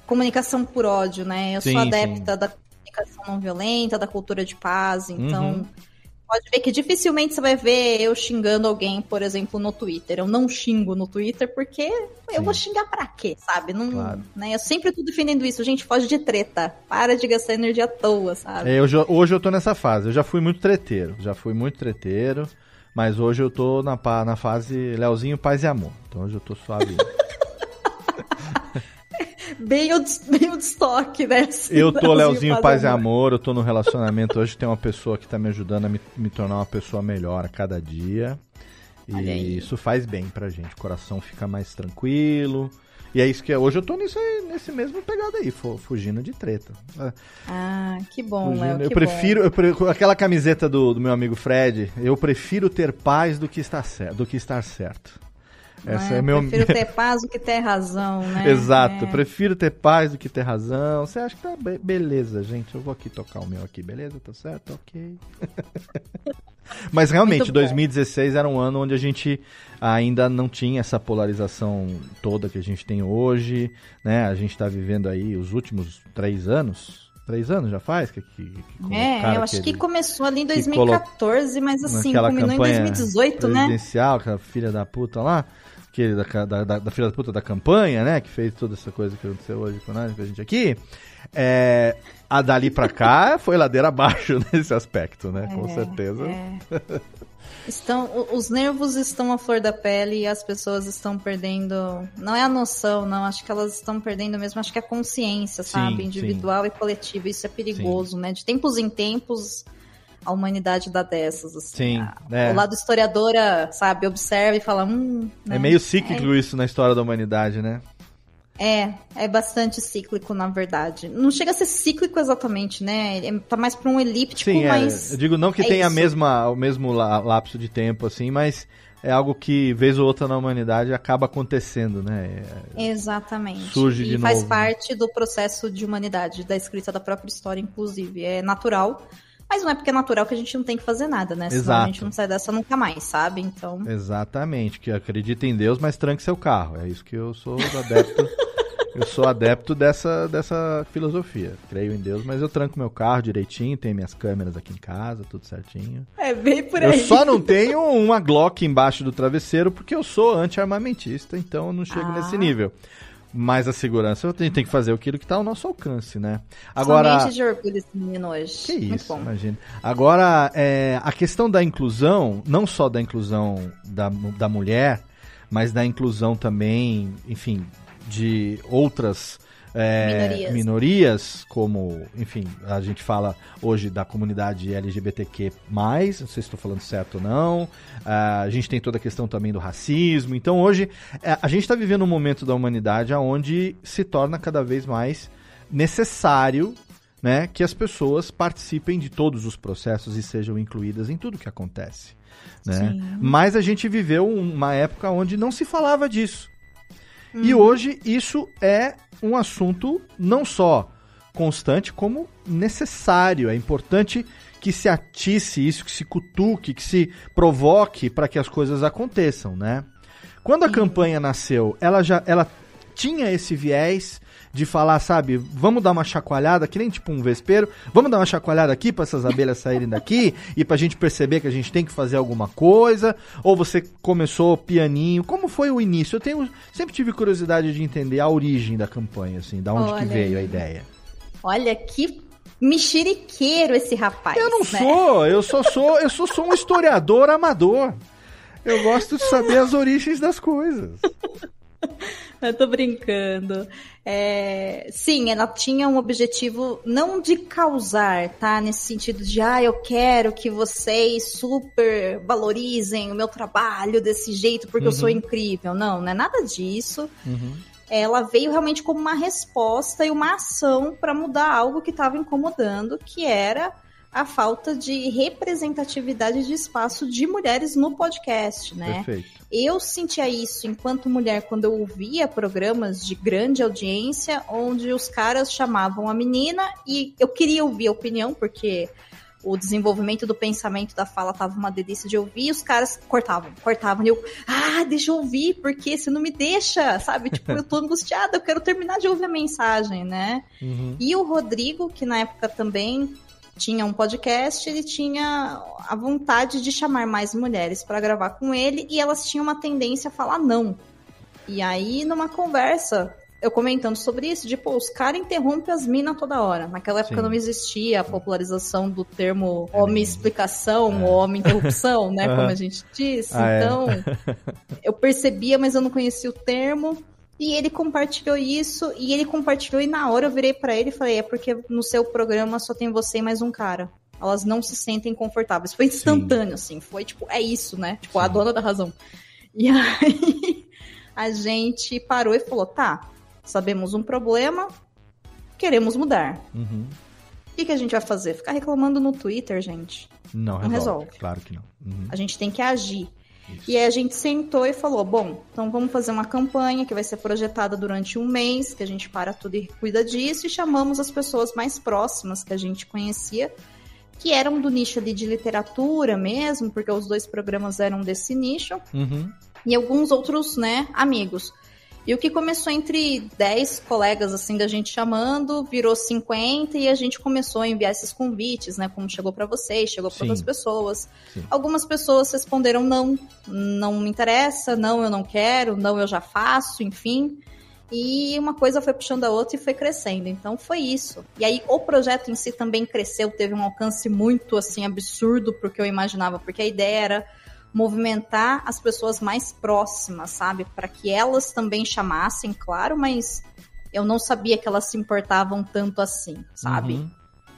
comunicação por ódio, né? Eu Sim, sou adepta da comunicação não violenta, da cultura de paz, então Uhum. pode ver que dificilmente você vai ver eu xingando alguém, por exemplo, no Twitter. Eu não xingo no Twitter porque Sim. eu vou xingar pra quê, sabe? Não, Claro. né? Eu sempre tô defendendo isso. Gente, foge de treta. Para de gastar energia à toa, sabe? É, eu já- hoje eu tô nessa fase. Eu já fui muito treteiro. Já fui muito treteiro. Mas hoje eu tô na, na fase Leozinho, paz e amor. Então hoje eu tô suave. [laughs] bem o, bem o estoque, né? Assim, eu tô Leozinho Paz e Amor, eu tô no relacionamento. Hoje tem uma pessoa que tá me ajudando a me, me tornar uma pessoa melhor a cada dia. E isso faz bem pra gente. O coração fica mais tranquilo. E é isso que é. Hoje eu tô nisso, nesse mesmo pegado aí, fugindo de treta. Ah, que bom, Léo. Eu prefiro, eu aquela camiseta do, do meu amigo Fred, eu prefiro ter paz do que estar. Do que estar certo. Essa é, é meu... Prefiro ter [laughs] paz do que ter razão, né? Exato, é. prefiro ter paz do que ter razão. Você acha que tá be beleza, gente? Eu vou aqui tocar o meu aqui, beleza? Tá certo? Ok. [laughs] Mas realmente, 2016 era um ano onde a gente ainda não tinha essa polarização toda que a gente tem hoje, né? A gente está vivendo aí os últimos três anos, Três anos já faz? Que, que, que é, eu acho aquele, que começou ali em 2014, mas assim, culminou em 2018, né? Presidencial, aquela filha da puta lá aquele da, da, da, da filha da puta da campanha, né? Que fez toda essa coisa que aconteceu hoje com a gente aqui. É, a dali pra cá [laughs] foi ladeira abaixo [laughs] nesse aspecto, né? É, com certeza. É. Estão, os nervos estão à flor da pele e as pessoas estão perdendo. Não é a noção, não. Acho que elas estão perdendo mesmo, acho que a consciência, sabe? Sim, Individual sim. e coletiva. Isso é perigoso, sim. né? De tempos em tempos a humanidade dá dessas. Assim. Sim. É. O lado historiadora, sabe, observa e fala. Hum, né? É meio cíclico é. isso na história da humanidade, né? É, é bastante cíclico, na verdade. Não chega a ser cíclico exatamente, né? É, tá mais para um elíptico, Sim, é. mas. É. Eu digo não que é tenha a mesma, o mesmo lapso de tempo, assim, mas é algo que, vez ou outra na humanidade, acaba acontecendo, né? É, Exatamente. Surge e de faz novo. parte do processo de humanidade, da escrita da própria história, inclusive. É natural mas não é porque é natural que a gente não tem que fazer nada, né? Senão Exato. a gente não sai dessa nunca mais, sabe? Então. Exatamente, que acredita em Deus, mas tranque seu carro. É isso que eu sou adepto. [laughs] eu sou adepto dessa, dessa filosofia. Creio em Deus, mas eu tranco meu carro direitinho, tenho minhas câmeras aqui em casa, tudo certinho. É bem por aí. Eu só não tenho uma Glock embaixo do travesseiro porque eu sou anti-armamentista, então eu não chego ah. nesse nível. Mas a segurança a gente tem que fazer aquilo que está ao nosso alcance, né? Agora, Somente de orgulho esse menino hoje. Que isso, imagina. Agora, é, a questão da inclusão, não só da inclusão da, da mulher, mas da inclusão também, enfim, de outras é, minorias. minorias. como, enfim, a gente fala hoje da comunidade LGBTQ+, não sei se estou falando certo ou não, a gente tem toda a questão também do racismo, então hoje é, a gente está vivendo um momento da humanidade onde se torna cada vez mais necessário né, que as pessoas participem de todos os processos e sejam incluídas em tudo que acontece. Né? Mas a gente viveu uma época onde não se falava disso. E hoje isso é um assunto não só constante, como necessário. É importante que se atice isso, que se cutuque, que se provoque para que as coisas aconteçam, né? Quando a campanha nasceu, ela já ela tinha esse viés de falar, sabe, vamos dar uma chacoalhada, que nem tipo um vespeiro, vamos dar uma chacoalhada aqui para essas abelhas saírem daqui [laughs] e pra gente perceber que a gente tem que fazer alguma coisa, ou você começou pianinho, como foi o início? Eu tenho sempre tive curiosidade de entender a origem da campanha, assim, da onde Olha, que veio a ideia. Olha que mexeriqueiro esse rapaz. Eu não né? sou, eu só sou, eu só sou um historiador amador. Eu gosto de saber as origens das coisas. [laughs] Eu tô brincando. É, sim, ela tinha um objetivo não de causar, tá? Nesse sentido de, ah, eu quero que vocês super valorizem o meu trabalho desse jeito porque uhum. eu sou uhum. incrível. Não, não é nada disso. Uhum. Ela veio realmente como uma resposta e uma ação para mudar algo que estava incomodando, que era a falta de representatividade de espaço de mulheres no podcast, né? Perfeito. Eu sentia isso enquanto mulher quando eu ouvia programas de grande audiência, onde os caras chamavam a menina e eu queria ouvir a opinião, porque o desenvolvimento do pensamento da fala tava uma delícia de ouvir, e os caras cortavam, cortavam, e eu, ah, deixa eu ouvir, porque você não me deixa, sabe? Tipo, eu tô [laughs] angustiada, eu quero terminar de ouvir a mensagem, né? Uhum. E o Rodrigo, que na época também tinha um podcast, ele tinha a vontade de chamar mais mulheres para gravar com ele e elas tinham uma tendência a falar não. E aí, numa conversa, eu comentando sobre isso, de, pô, os caras interrompem as minas toda hora. Naquela época Sim. não existia a popularização do termo homem-explicação é. ou homem-interrupção, né, como a gente disse. Ah, é. então, é. [laughs] eu percebia, mas eu não conhecia o termo. E ele compartilhou isso, e ele compartilhou, e na hora eu virei para ele e falei: é porque no seu programa só tem você e mais um cara. Elas não se sentem confortáveis. Foi instantâneo, Sim. assim. Foi tipo, é isso, né? Tipo, Sim. a dona da razão. E aí a gente parou e falou: tá, sabemos um problema, queremos mudar. Uhum. O que, que, a gente vai fazer? Ficar reclamando no Twitter, gente? Não, não resolve. resolve. Claro que não. Uhum. A gente tem que agir. Isso. E aí a gente sentou e falou: bom, então vamos fazer uma campanha que vai ser projetada durante um mês, que a gente para tudo e cuida disso, e chamamos as pessoas mais próximas que a gente conhecia, que eram do nicho ali de literatura mesmo, porque os dois programas eram desse nicho, uhum. e alguns outros, né, amigos. E o que começou entre 10 colegas, assim, da gente chamando, virou 50 e a gente começou a enviar esses convites, né? Como chegou para vocês, chegou para outras pessoas. Sim. Algumas pessoas responderam não, não me interessa, não, eu não quero, não, eu já faço, enfim. E uma coisa foi puxando a outra e foi crescendo. Então foi isso. E aí o projeto em si também cresceu, teve um alcance muito assim absurdo porque eu imaginava, porque a ideia era movimentar as pessoas mais próximas, sabe? Para que elas também chamassem, claro, mas eu não sabia que elas se importavam tanto assim, sabe? Uhum.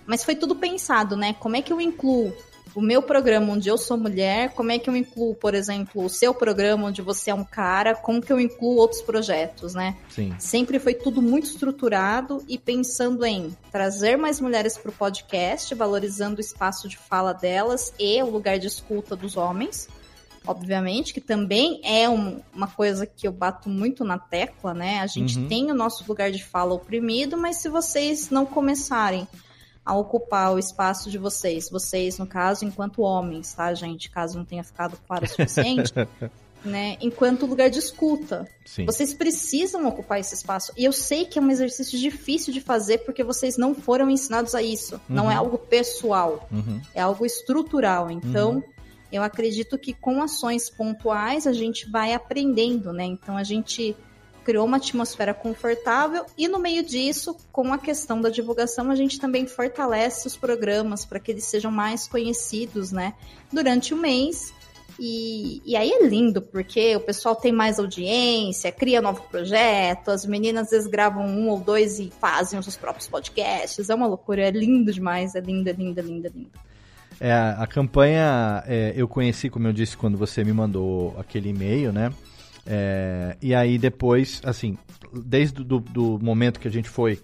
Mas foi tudo pensado, né? Como é que eu incluo o meu programa onde eu sou mulher, como é que eu incluo, por exemplo, o seu programa onde você é um cara, como que eu incluo outros projetos, né? Sim. Sempre foi tudo muito estruturado e pensando em trazer mais mulheres para o podcast, valorizando o espaço de fala delas e o lugar de escuta dos homens obviamente, que também é um, uma coisa que eu bato muito na tecla, né? A gente uhum. tem o nosso lugar de fala oprimido, mas se vocês não começarem a ocupar o espaço de vocês, vocês, no caso, enquanto homens, tá, gente? Caso não tenha ficado claro o suficiente. [laughs] né, enquanto lugar de escuta. Sim. Vocês precisam ocupar esse espaço. E eu sei que é um exercício difícil de fazer porque vocês não foram ensinados a isso. Uhum. Não é algo pessoal, uhum. é algo estrutural. Então, uhum eu acredito que com ações pontuais a gente vai aprendendo, né? Então a gente criou uma atmosfera confortável e no meio disso, com a questão da divulgação, a gente também fortalece os programas para que eles sejam mais conhecidos, né? Durante o mês. E, e aí é lindo, porque o pessoal tem mais audiência, cria novo projeto, as meninas às vezes gravam um ou dois e fazem os seus próprios podcasts. É uma loucura, é lindo demais, é lindo, é lindo, é lindo, é lindo. É, a campanha é, eu conheci, como eu disse, quando você me mandou aquele e-mail, né? É, e aí depois, assim, desde do, momento que a gente foi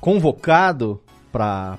convocado para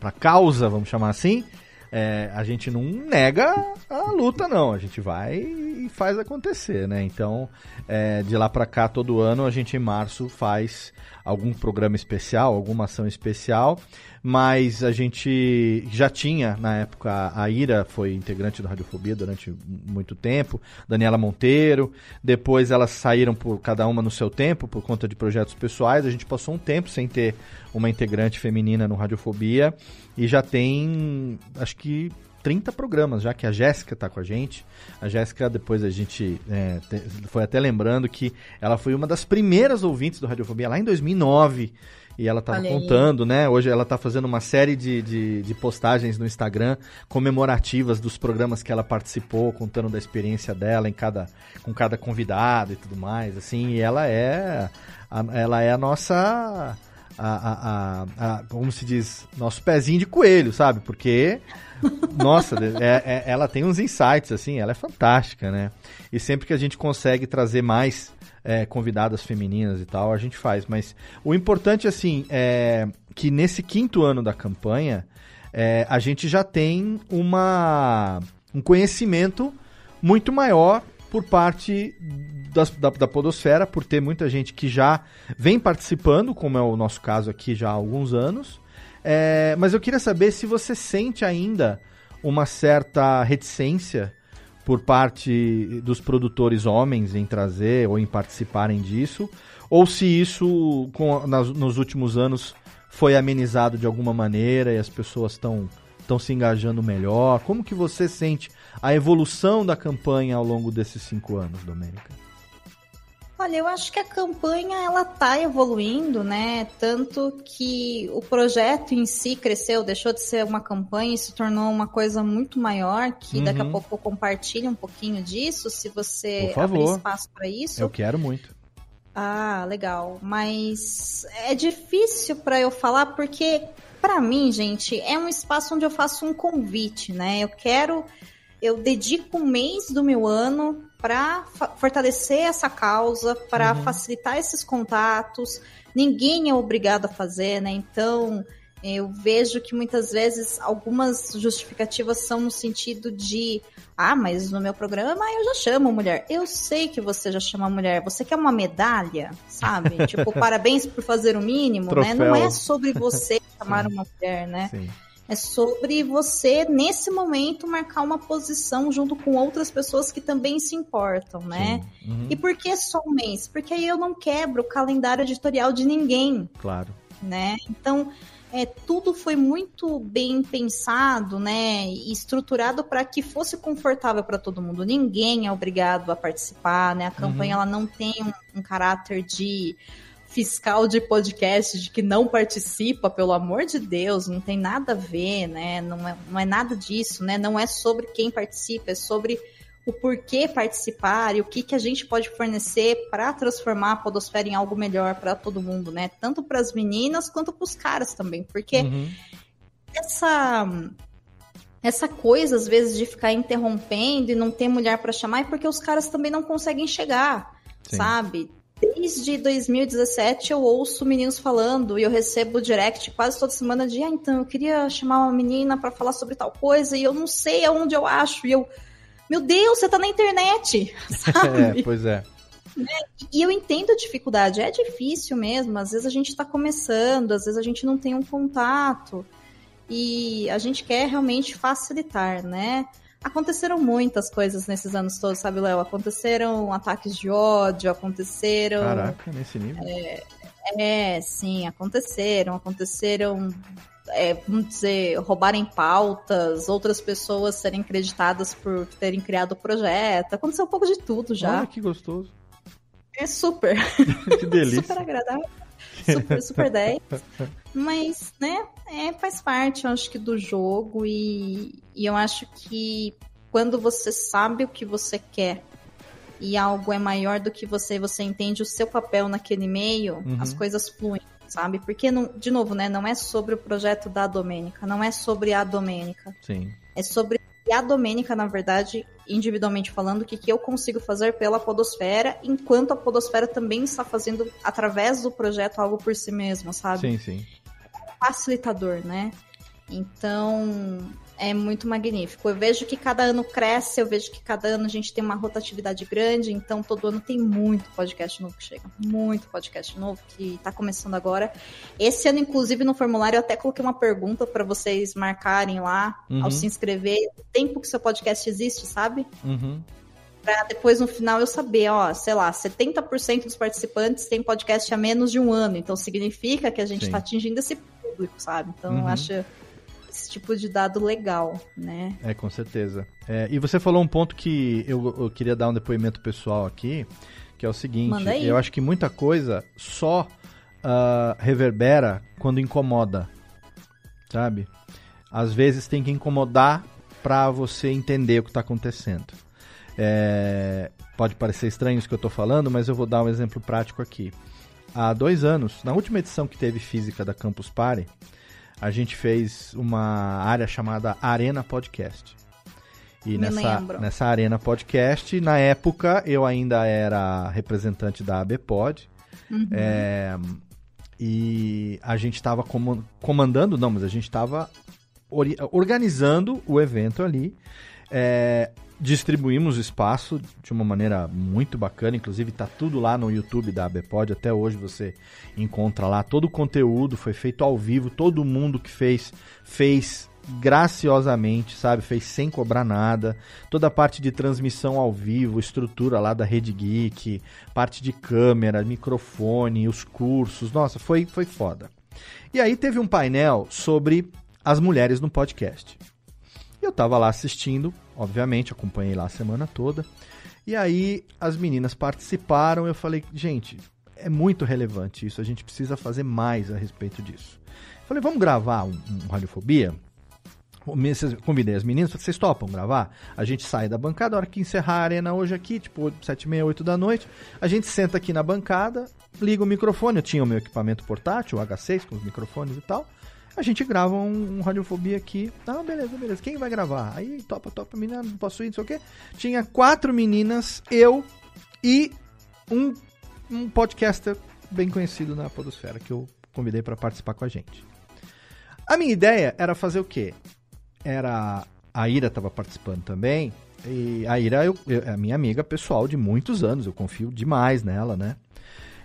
a causa, vamos chamar assim, é, a gente não nega a luta, não. A gente vai e faz acontecer, né? Então, é, de lá para cá, todo ano, a gente em março faz algum programa especial, alguma ação especial mas a gente já tinha, na época, a Ira foi integrante do Radiofobia durante muito tempo, Daniela Monteiro, depois elas saíram por cada uma no seu tempo, por conta de projetos pessoais, a gente passou um tempo sem ter uma integrante feminina no Radiofobia, e já tem, acho que 30 programas já que a Jéssica está com a gente. A Jéssica, depois a gente é, foi até lembrando que ela foi uma das primeiras ouvintes do Radiofobia lá em 2009. E ela estava contando, né? Hoje ela está fazendo uma série de, de, de, postagens no Instagram comemorativas dos programas que ela participou, contando da experiência dela em cada, com cada convidado e tudo mais. Assim, e ela é a, ela é a nossa. A, a, a, como se diz, nosso pezinho de coelho, sabe? Porque, nossa, é, é, ela tem uns insights, assim, ela é fantástica, né? E sempre que a gente consegue trazer mais é, convidadas femininas e tal, a gente faz. Mas o importante, assim, é que nesse quinto ano da campanha, é, a gente já tem uma, um conhecimento muito maior por parte da, da, da, Podosfera, por ter muita gente que já vem participando, como é o nosso caso aqui já há alguns anos. É, mas eu queria saber se você sente ainda uma certa reticência por parte dos produtores homens em trazer ou em participarem disso, ou se isso com, nas, nos últimos anos foi amenizado de alguma maneira e as pessoas estão estão se engajando melhor. Como que você sente a evolução da campanha ao longo desses cinco anos, Domênica? Olha, eu acho que a campanha ela tá evoluindo, né? Tanto que o projeto em si cresceu, deixou de ser uma campanha e se tornou uma coisa muito maior, que uhum. daqui a pouco eu compartilho um pouquinho disso, se você abrir espaço para isso. Eu quero muito. Ah, legal. Mas é difícil para eu falar porque para mim, gente, é um espaço onde eu faço um convite, né? Eu quero eu dedico um mês do meu ano para fortalecer essa causa, para uhum. facilitar esses contatos. Ninguém é obrigado a fazer, né? Então, eu vejo que muitas vezes algumas justificativas são no sentido de ah, mas no meu programa eu já chamo mulher. Eu sei que você já chama mulher. Você quer uma medalha, sabe? [laughs] tipo, parabéns por fazer o mínimo, Troféu. né? Não é sobre você chamar uma mulher, né? Sim. É sobre você, nesse momento, marcar uma posição junto com outras pessoas que também se importam, né? Uhum. E por que só um mês? Porque aí eu não quebro o calendário editorial de ninguém. Claro. Né? Então, é, tudo foi muito bem pensado, né, e estruturado para que fosse confortável para todo mundo. Ninguém é obrigado a participar, né? A campanha uhum. ela não tem um, um, caráter de fiscal de podcast de que não participa, pelo amor de Deus, não tem nada a ver, né? Não é, não é nada disso, né? Não é sobre quem participa, é sobre o porquê participar e o que, que a gente pode fornecer para transformar a podosfera em algo melhor para todo mundo, né? Tanto para as meninas quanto para os caras também, porque uhum. essa essa coisa às vezes de ficar interrompendo e não ter mulher para chamar é porque os caras também não conseguem chegar, Sim. sabe? Desde 2017 eu ouço meninos falando e eu recebo direct quase toda semana de, ah, então eu queria chamar uma menina para falar sobre tal coisa e eu não sei aonde eu acho e eu meu Deus, você tá na internet, [laughs] [laughs] sabe? é, pois é. Né? E eu entendo a dificuldade, é difícil mesmo. Às vezes a gente está começando, às vezes a gente não tem um contato e a gente quer realmente facilitar, né? Aconteceram muitas coisas nesses anos todos, sabe, Léo? Aconteceram ataques de ódio, aconteceram. Caraca, nesse nível. É, é sim, aconteceram. Aconteceram é, vamos dizer, roubarem pautas, outras pessoas serem creditadas por terem criado o projeto. Aconteceu um pouco de tudo já. Olha que gostoso. É super. [laughs] que [laughs] delícia. super agradável. Super, super 10. Mas, né, é, faz parte, eu acho que, do jogo e, e eu acho que quando você sabe o que você quer e algo é maior do que você, você entende o seu papel naquele meio, uhum. as coisas fluem sabe? Porque, não, de novo, né, não é sobre o projeto da Domênica, não é sobre a Domênica. Sim. É sobre a Domênica, na verdade, individualmente falando, o que, que eu consigo fazer pela Podosfera, enquanto a Podosfera também está fazendo, através do projeto, algo por si mesma, sabe? Sim, sim. Facilitador, né? Então, é muito magnífico. Eu vejo que cada ano cresce, eu vejo que cada ano a gente tem uma rotatividade grande, então todo ano tem muito podcast novo que chega. Muito podcast novo que está começando agora. Esse ano, inclusive, no formulário eu até coloquei uma pergunta para vocês marcarem lá uhum. ao se inscrever. O tempo que seu podcast existe, sabe? Uhum. Pra depois no final eu saber, ó, sei lá, 70% dos participantes tem podcast há menos de um ano. Então significa que a gente está atingindo esse público, sabe? Então uhum. eu acho esse tipo de dado legal, né? É, com certeza. É, e você falou um ponto que eu, eu, queria dar um depoimento pessoal aqui, que é o seguinte, eu acho que muita coisa só uh, reverbera quando incomoda, sabe? Às vezes tem que incomodar para você entender o que está acontecendo. É, pode parecer estranho isso que eu estou falando, mas eu vou dar um exemplo prático aqui. Há dois anos, na última edição que teve física da Campus Party, a gente fez uma área chamada Arena Podcast. E nessa, nessa Arena Podcast, na época, eu ainda era representante da ABPod. Uhum. É, e a gente estava comandando, não, mas a gente estava organizando o evento ali. É, distribuímos espaço de uma maneira muito bacana, inclusive está tudo lá no YouTube da ABPod, até hoje você encontra lá todo o conteúdo, foi feito ao vivo, todo mundo que fez, fez graciosamente, sabe? Fez sem cobrar nada. Toda a parte de transmissão ao vivo, estrutura lá da Rede Geek, parte de câmera, microfone, os cursos. Nossa, foi, foi foda. E aí teve um painel sobre as mulheres no podcast. Eu tava lá assistindo, obviamente, acompanhei lá a semana toda. E aí as meninas participaram, eu falei, gente, é muito relevante isso, a gente precisa fazer mais a respeito disso. Falei, vamos gravar um, um Radiofobia? Convidei as meninas, vocês topam gravar? A gente sai da bancada, a hora que encerrar a arena hoje aqui, tipo 7 e meia, 8 da noite, a gente senta aqui na bancada, liga o microfone, eu tinha o meu equipamento portátil, o H6 com os microfones e tal, a gente grava um, um Radiofobia aqui. Ah, beleza, beleza. Quem vai gravar? Aí, topa, topa, menina, não posso ir, não sei o quê. Tinha quatro meninas, eu e um, um podcaster bem conhecido na Podosfera, que eu convidei para participar com a gente. A minha ideia era fazer o quê? Era. A Ira estava participando também. E a Ira eu, eu, é minha amiga pessoal de muitos anos, eu confio demais nela, né?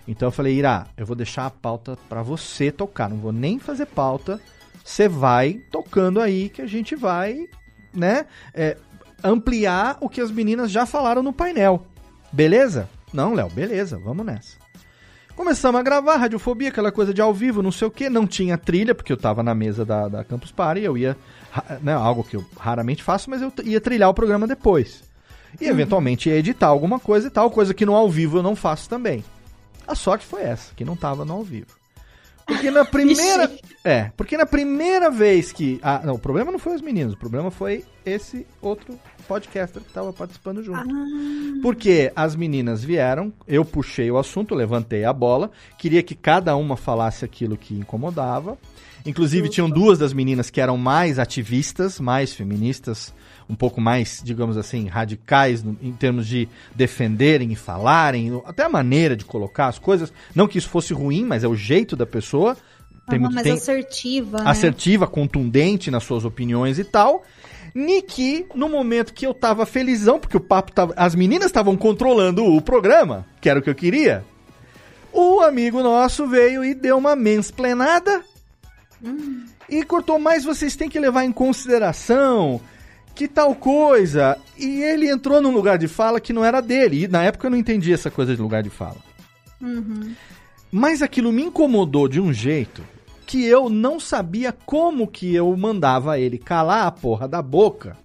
Então eu falei, Ira, eu vou deixar a pauta para você tocar, não vou nem fazer pauta. Você vai tocando aí que a gente vai, né, é, ampliar o que as meninas já falaram no painel. Beleza? Não, Léo, beleza, vamos nessa. Começamos a gravar, radiofobia, aquela coisa de ao vivo, não sei o que, não tinha trilha, porque eu tava na mesa da, da Campus Party, eu ia, né, algo que eu raramente faço, mas eu ia trilhar o programa depois. E uhum. eventualmente ia editar alguma coisa e tal, coisa que no ao vivo eu não faço também. A sorte foi essa, que não tava no ao vivo. Porque na primeira. [laughs] é, porque na primeira vez que. Ah, não, o problema não foi os meninos, o problema foi esse outro podcaster que tava participando junto. Ah. Porque as meninas vieram, eu puxei o assunto, levantei a bola, queria que cada uma falasse aquilo que incomodava. Inclusive, tinham duas das meninas que eram mais ativistas, mais feministas, um pouco mais, digamos assim, radicais no, em termos de defenderem e falarem, até a maneira de colocar as coisas. Não que isso fosse ruim, mas é o jeito da pessoa. Tem, ah, mas tem, assertiva. Né? Assertiva, contundente nas suas opiniões e tal. Niki, no momento que eu tava felizão, porque o papo tava. As meninas estavam controlando o programa, que era o que eu queria. O amigo nosso veio e deu uma mensplenada. Hum. E cortou, mas vocês têm que levar em consideração que tal coisa. E ele entrou num lugar de fala que não era dele. E na época eu não entendi essa coisa de lugar de fala. Uhum. Mas aquilo me incomodou de um jeito que eu não sabia como que eu mandava ele calar a porra da boca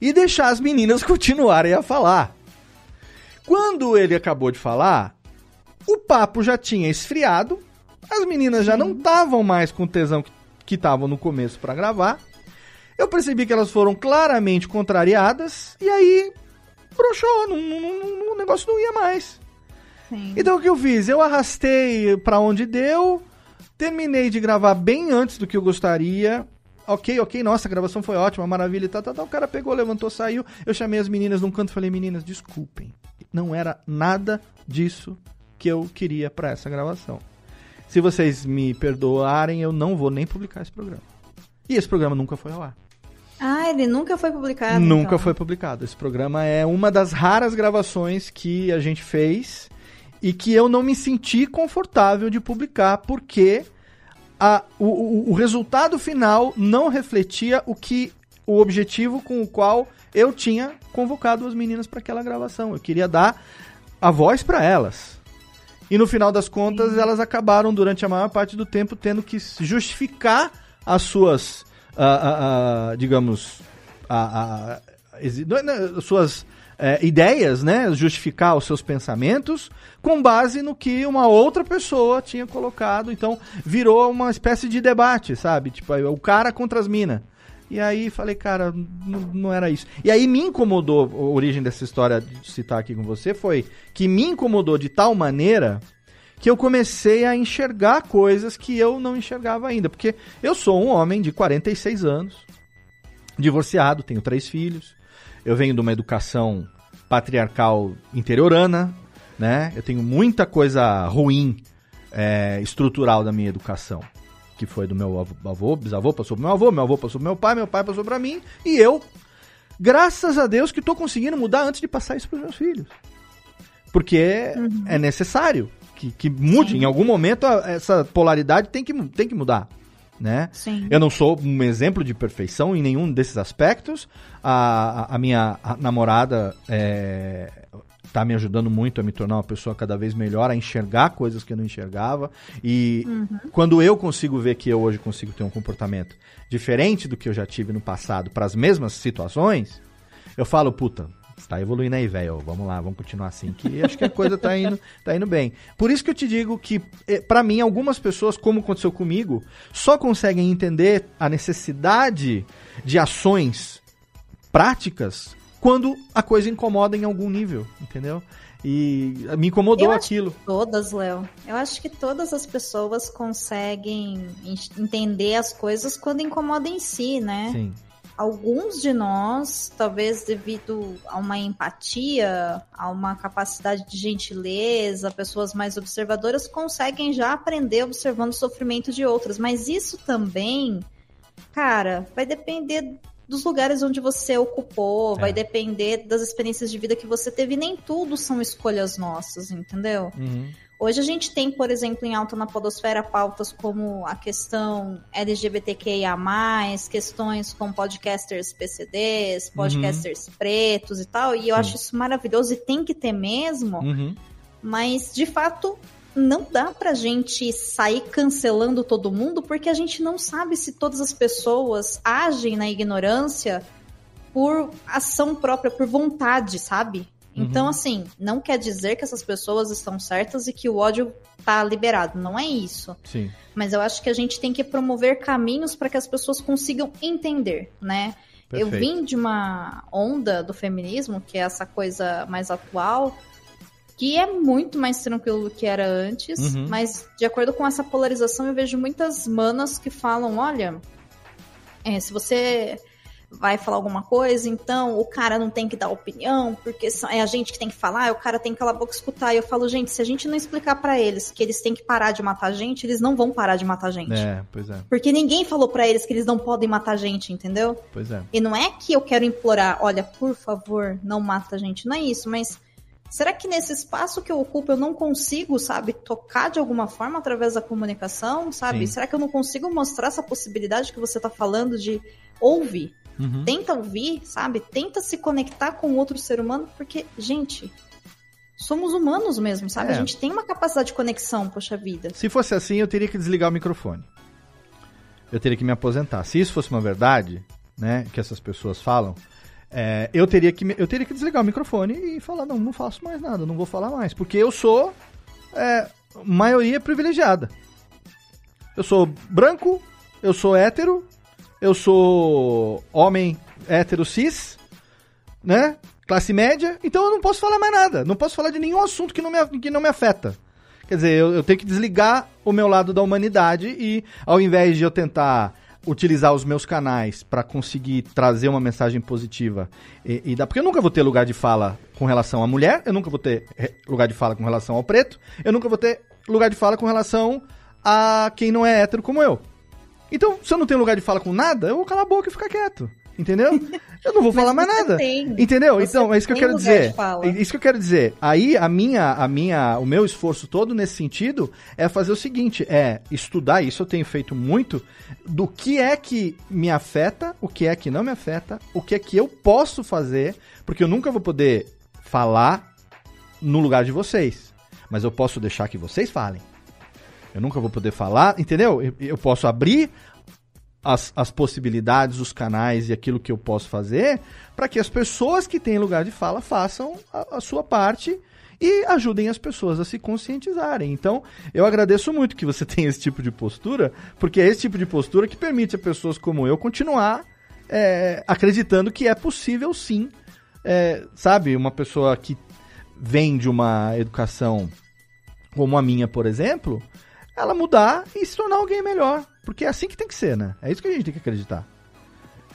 e deixar as meninas [laughs] continuarem a falar. Quando ele acabou de falar, o papo já tinha esfriado, as meninas já não estavam mais com o tesão que estavam no começo para gravar. Eu percebi que elas foram claramente contrariadas e aí broxou, o negócio não ia mais. Sim. Então o que eu fiz? Eu arrastei para onde deu, terminei de gravar bem antes do que eu gostaria. Ok, ok, nossa, a gravação foi ótima, maravilha e tal, tal, tal. O cara pegou, levantou, saiu. Eu chamei as meninas num canto e falei, meninas, desculpem. Não era nada disso que eu queria para essa gravação. Se vocês me perdoarem, eu não vou nem publicar esse programa. E esse programa nunca foi ao ar. Ah, ele nunca foi publicado. Nunca então. foi publicado. Esse programa é uma das raras gravações que a gente fez e que eu não me senti confortável de publicar porque a, o, o, o resultado final não refletia o que o objetivo com o qual eu tinha convocado as meninas para aquela gravação. Eu queria dar a voz para elas. E no final das contas, Sim. elas acabaram durante a maior parte do tempo tendo que justificar as suas a, a, digamos, a, é, suas é, ideias, né? Justificar os seus pensamentos com base no que uma outra pessoa tinha colocado. Então virou uma espécie de debate, sabe? Tipo, o cara contra as minas. E aí falei, cara, não era isso. E aí me incomodou, a origem dessa história de citar aqui com você foi que me incomodou de tal maneira que eu comecei a enxergar coisas que eu não enxergava ainda. Porque eu sou um homem de 46 anos, divorciado, tenho três filhos, eu venho de uma educação patriarcal interiorana, né? Eu tenho muita coisa ruim é, estrutural da minha educação. Que foi do meu avô, bisavô passou pro meu avô, meu avô passou pro meu pai, meu pai passou para mim, e eu, graças a Deus, que estou conseguindo mudar antes de passar isso pros meus filhos. Porque uhum. é necessário que, que mude. Sim. Em algum momento, a, essa polaridade tem que, tem que mudar. Né? Sim. Eu não sou um exemplo de perfeição em nenhum desses aspectos. A, a, a minha namorada é, tá me ajudando muito a me tornar uma pessoa cada vez melhor, a enxergar coisas que eu não enxergava. E uhum. quando eu consigo ver que eu hoje consigo ter um comportamento diferente do que eu já tive no passado para as mesmas situações, eu falo, puta, Está evoluindo aí, velho. Vamos lá, vamos continuar assim, que acho que a coisa tá indo, tá indo bem. Por isso que eu te digo que, eh, para mim, algumas pessoas, como aconteceu comigo, só conseguem entender a necessidade de ações práticas quando a coisa incomoda em algum nível, entendeu? E me incomodou Eu aquilo. Todas, Léo. Eu acho que todas as pessoas conseguem entender as coisas quando incomoda em si, né? Sim. Alguns de nós, talvez devido a uma empatia, a uma capacidade de gentileza, pessoas mais observadoras, conseguem já aprender observando o sofrimento de outras. Mas isso também, cara, vai depender dos lugares onde você ocupou, é. vai depender das experiências de vida que você teve. Nem tudo são escolhas nossas, entendeu? Uhum. Hoje a gente tem, por exemplo, em alta na podosfera pautas como a questão LGBTQIA+, questões com podcasters PCDs, uhum. podcasters uhum. pretos e tal, e eu Sim. acho isso maravilhoso e tem que ter mesmo, uhum. mas de fato não dá pra gente sair cancelando todo mundo porque a gente não sabe se todas as pessoas agem na ignorância por ação própria, por vontade, sabe? Então, uhum. assim, não quer dizer que essas pessoas estão certas e que o ódio tá liberado. Não é isso. Sim. Mas eu acho que a gente tem que promover caminhos para que as pessoas consigam entender, né? Perfeito. Eu vim de uma onda do feminismo, que é essa coisa mais atual, que é muito mais tranquilo do que era antes, uhum. mas de acordo com essa polarização, eu vejo muitas manas que falam: olha, é, se você vai falar alguma coisa, então o cara não tem que dar opinião, porque é a gente que tem que falar, o cara tem que calar a boca e escutar. E eu falo, gente, se a gente não explicar para eles que eles têm que parar de matar a gente, eles não vão parar de matar a gente. É, pois é. Porque ninguém falou para eles que eles não podem matar a gente, entendeu? Pois é. E não é que eu quero implorar, olha, por favor, não mata a gente, não é isso, mas Será que nesse espaço que eu ocupo eu não consigo, sabe, tocar de alguma forma através da comunicação, sabe? Sim. Será que eu não consigo mostrar essa possibilidade que você está falando de ouvir? Uhum. Tenta ouvir, sabe? Tenta se conectar com outro ser humano, porque, gente, somos humanos mesmo, sabe? É. A gente tem uma capacidade de conexão, poxa vida. Se fosse assim, eu teria que desligar o microfone. Eu teria que me aposentar. Se isso fosse uma verdade, né, que essas pessoas falam, é, eu, teria que, eu teria que desligar o microfone e falar, não, não faço mais nada, não vou falar mais. Porque eu sou é, maioria privilegiada. Eu sou branco, eu sou hétero, eu sou homem hétero cis, né? Classe média, então eu não posso falar mais nada. Não posso falar de nenhum assunto que não me, que não me afeta. Quer dizer, eu, eu tenho que desligar o meu lado da humanidade e, ao invés de eu tentar utilizar os meus canais para conseguir trazer uma mensagem positiva e, e. Porque eu nunca vou ter lugar de fala com relação à mulher, eu nunca vou ter lugar de fala com relação ao preto, eu nunca vou ter lugar de fala com relação a quem não é hétero como eu. Então, se eu não tenho lugar de fala com nada, eu vou calar a boca e ficar quieto. Entendeu? Eu não vou [laughs] falar mais nada. Tem. Entendeu? Então, é isso que eu quero dizer. É isso que eu quero dizer. Aí a minha, a minha, o meu esforço todo nesse sentido é fazer o seguinte, é estudar, isso eu tenho feito muito, do que é que me afeta, o que é que não me afeta, o que é que eu posso fazer, porque eu nunca vou poder falar no lugar de vocês, mas eu posso deixar que vocês falem. Eu nunca vou poder falar, entendeu? Eu, posso abrir as, as possibilidades, os canais e aquilo que eu posso fazer para que as pessoas que têm lugar de fala façam a, a sua parte e ajudem as pessoas a se conscientizarem. Então, eu agradeço muito que você [laughs] tenha esse tipo de postura, porque é esse tipo de postura que permite a pessoas como eu continuar é, acreditando que é possível sim, é, sabe, uma pessoa que vem de uma educação como a minha, por exemplo, ela mudar e se tornar alguém melhor. Porque é assim que tem que ser, né? É isso que a gente tem que acreditar.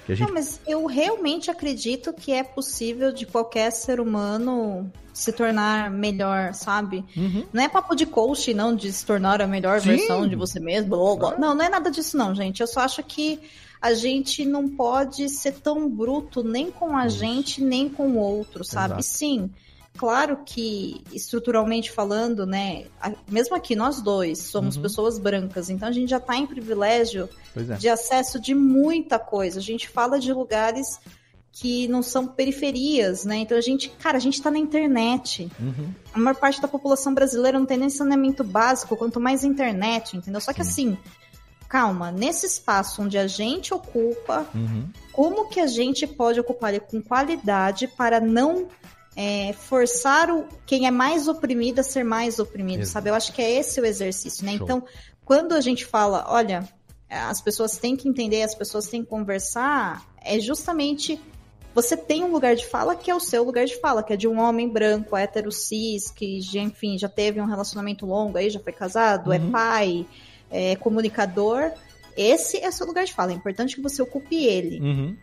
Que gente... Não, mas eu realmente acredito que é possível de qualquer ser humano se tornar melhor, sabe? Uhum. Não é papo de coach, não, de se tornar a melhor Sim. versão de você mesmo. Blá, blá. Não, não é nada disso, não, gente. Eu só acho que a gente não pode ser tão bruto nem com a Isso. gente, nem com o outro, sabe? Exato. Sim claro que, estruturalmente falando, né, mesmo aqui nós dois somos uhum. pessoas brancas, então a gente já está em privilégio é. de acesso de muita coisa. A gente fala de lugares que não são periferias, né? Então a gente, cara, a gente está na internet. Uhum. A maior parte da população brasileira não tem nem saneamento básico, quanto mais internet, entendeu? Só que Sim. assim, calma, nesse espaço onde a gente ocupa, Uhum. como que a gente pode ocupar ele com qualidade para não é, forçar o, quem é mais oprimido a ser mais oprimido, Exato. sabe? Eu acho que é esse o exercício, né? Show. Então, quando a gente fala, olha, as pessoas têm que entender, as pessoas têm que conversar, é justamente você tem um lugar de fala que é o seu lugar de fala, que é de um homem branco, hétero cis, que, enfim, já teve um relacionamento longo aí, já foi casado, é Uhum. pai, é comunicador. Esse é o seu lugar de fala. É importante que você ocupe ele. Uhum.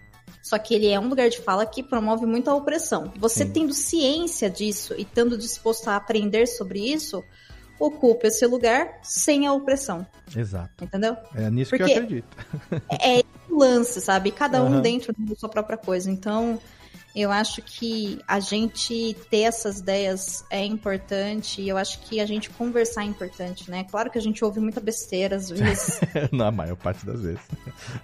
Só que ele é um lugar de fala que promove muita opressão. Você Sim. tendo ciência disso e estando disposto a aprender sobre isso, ocupa esse lugar sem a opressão. Exato. Entendeu? É nisso que Porque- eu acredito. É lance, sabe? Cada um dentro da sua própria coisa. Então, eu acho que a gente ter essas ideias é importante. E eu acho que a gente conversar é importante, né? Claro que a gente ouve muita besteira às vezes. [laughs] Na maior parte das vezes.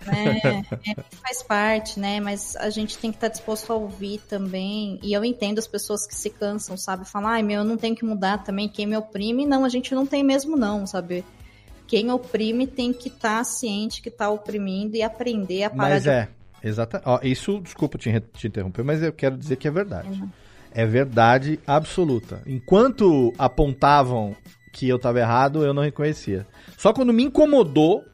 né? É, faz parte, né? Mas a gente tem que estar disposto a ouvir também. E eu entendo as pessoas que se cansam, sabe? Falar, ai meu, eu não tenho que mudar também quem me oprime. Não, a gente não tem mesmo, não, sabe? Quem oprime tem que estar ciente que está oprimindo e aprender a parar Mas de é, exata. Ó, isso, desculpa te, te interromper, mas eu quero dizer que é verdade. Uhum. É verdade absoluta. Enquanto apontavam que eu tava errado, eu não reconhecia. Só quando me incomodou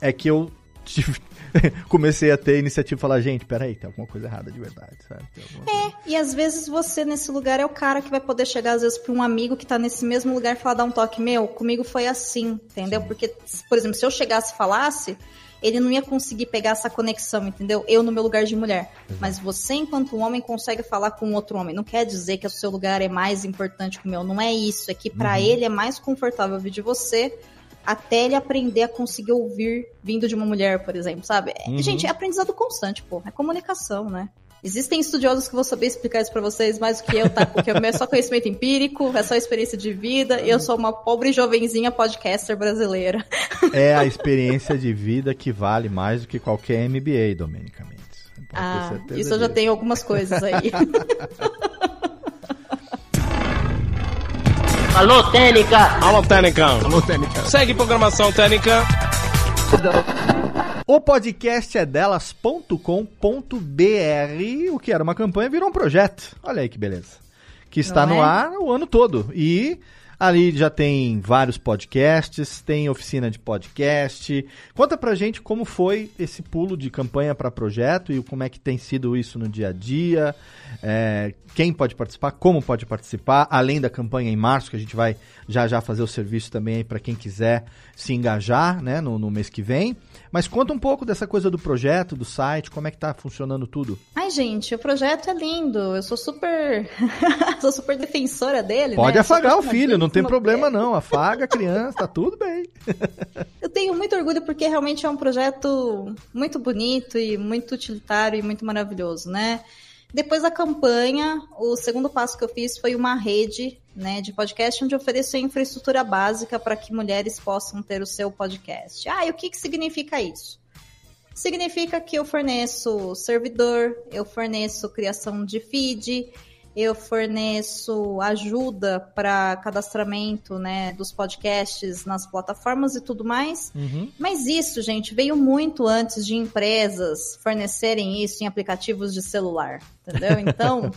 é que eu tive- [laughs] comecei a ter iniciativa e falar, gente, peraí, tem alguma coisa errada de verdade, sabe? Alguma coisa- E às vezes você nesse lugar é o cara que vai poder chegar, às vezes, pra um amigo que tá nesse mesmo lugar e falar, dar um toque, meu, comigo foi assim, entendeu? Porque, por exemplo, se eu chegasse e falasse, ele não ia conseguir pegar essa conexão, entendeu? Eu no meu lugar de mulher. Mas você, enquanto homem, consegue falar com outro homem. Não quer dizer que o seu lugar é mais importante que o meu. Não é isso. É que pra Uhum. ele é mais confortável ouvir de você até ele aprender a conseguir ouvir vindo de uma mulher, por exemplo, sabe? É- Uhum. Gente, é aprendizado constante, pô. É comunicação, né? Existem estudiosos que vão saber explicar isso pra vocês mais do que eu, tá? Porque o meu é só conhecimento empírico, é só experiência de vida, e eu sou uma pobre jovenzinha podcaster brasileira. [laughs] É a experiência de vida que vale mais do que qualquer MBA, Domênica Mendes. Pode ter Ah, isso eu já disso. tenho algumas coisas aí. [laughs] Alô, Técnica! Alô, Técnica. Alô, Técnica. Segue programação técnica. O podcast é delas.com.br, o que era uma campanha virou um projeto. Olha aí que beleza. Que está Não no é? ar o ano todo. E ali já tem vários podcasts, tem oficina de podcast. Conta pra gente como foi esse pulo de campanha para projeto e como é que tem sido isso no dia a dia. é, quem pode participar, como pode participar, além da campanha em março, que a gente vai já já fazer o serviço também para quem quiser se engajar né, no, no mês que vem. Mas conta um pouco dessa coisa do projeto, do site, como é que tá funcionando tudo. Ai, gente, o projeto é lindo. Eu sou super. [laughs] sou super defensora dele. Pode né? afagar o filho, não tem problema ele. não. Afaga a criança, tá tudo bem. [laughs] Eu tenho muito orgulho porque realmente é um projeto muito bonito e muito utilitário e muito maravilhoso, né? Depois da campanha, o segundo passo que eu fiz foi uma rede né, de podcast onde ofereço a infraestrutura básica para que mulheres possam ter o seu podcast. Ah, e o que, que significa isso? Significa que eu forneço servidor, eu forneço criação de feed, eu forneço ajuda para cadastramento né, dos podcasts nas plataformas e tudo mais. Uhum. Mas isso, gente, veio muito antes de empresas fornecerem isso em aplicativos de celular, entendeu? [laughs] Então,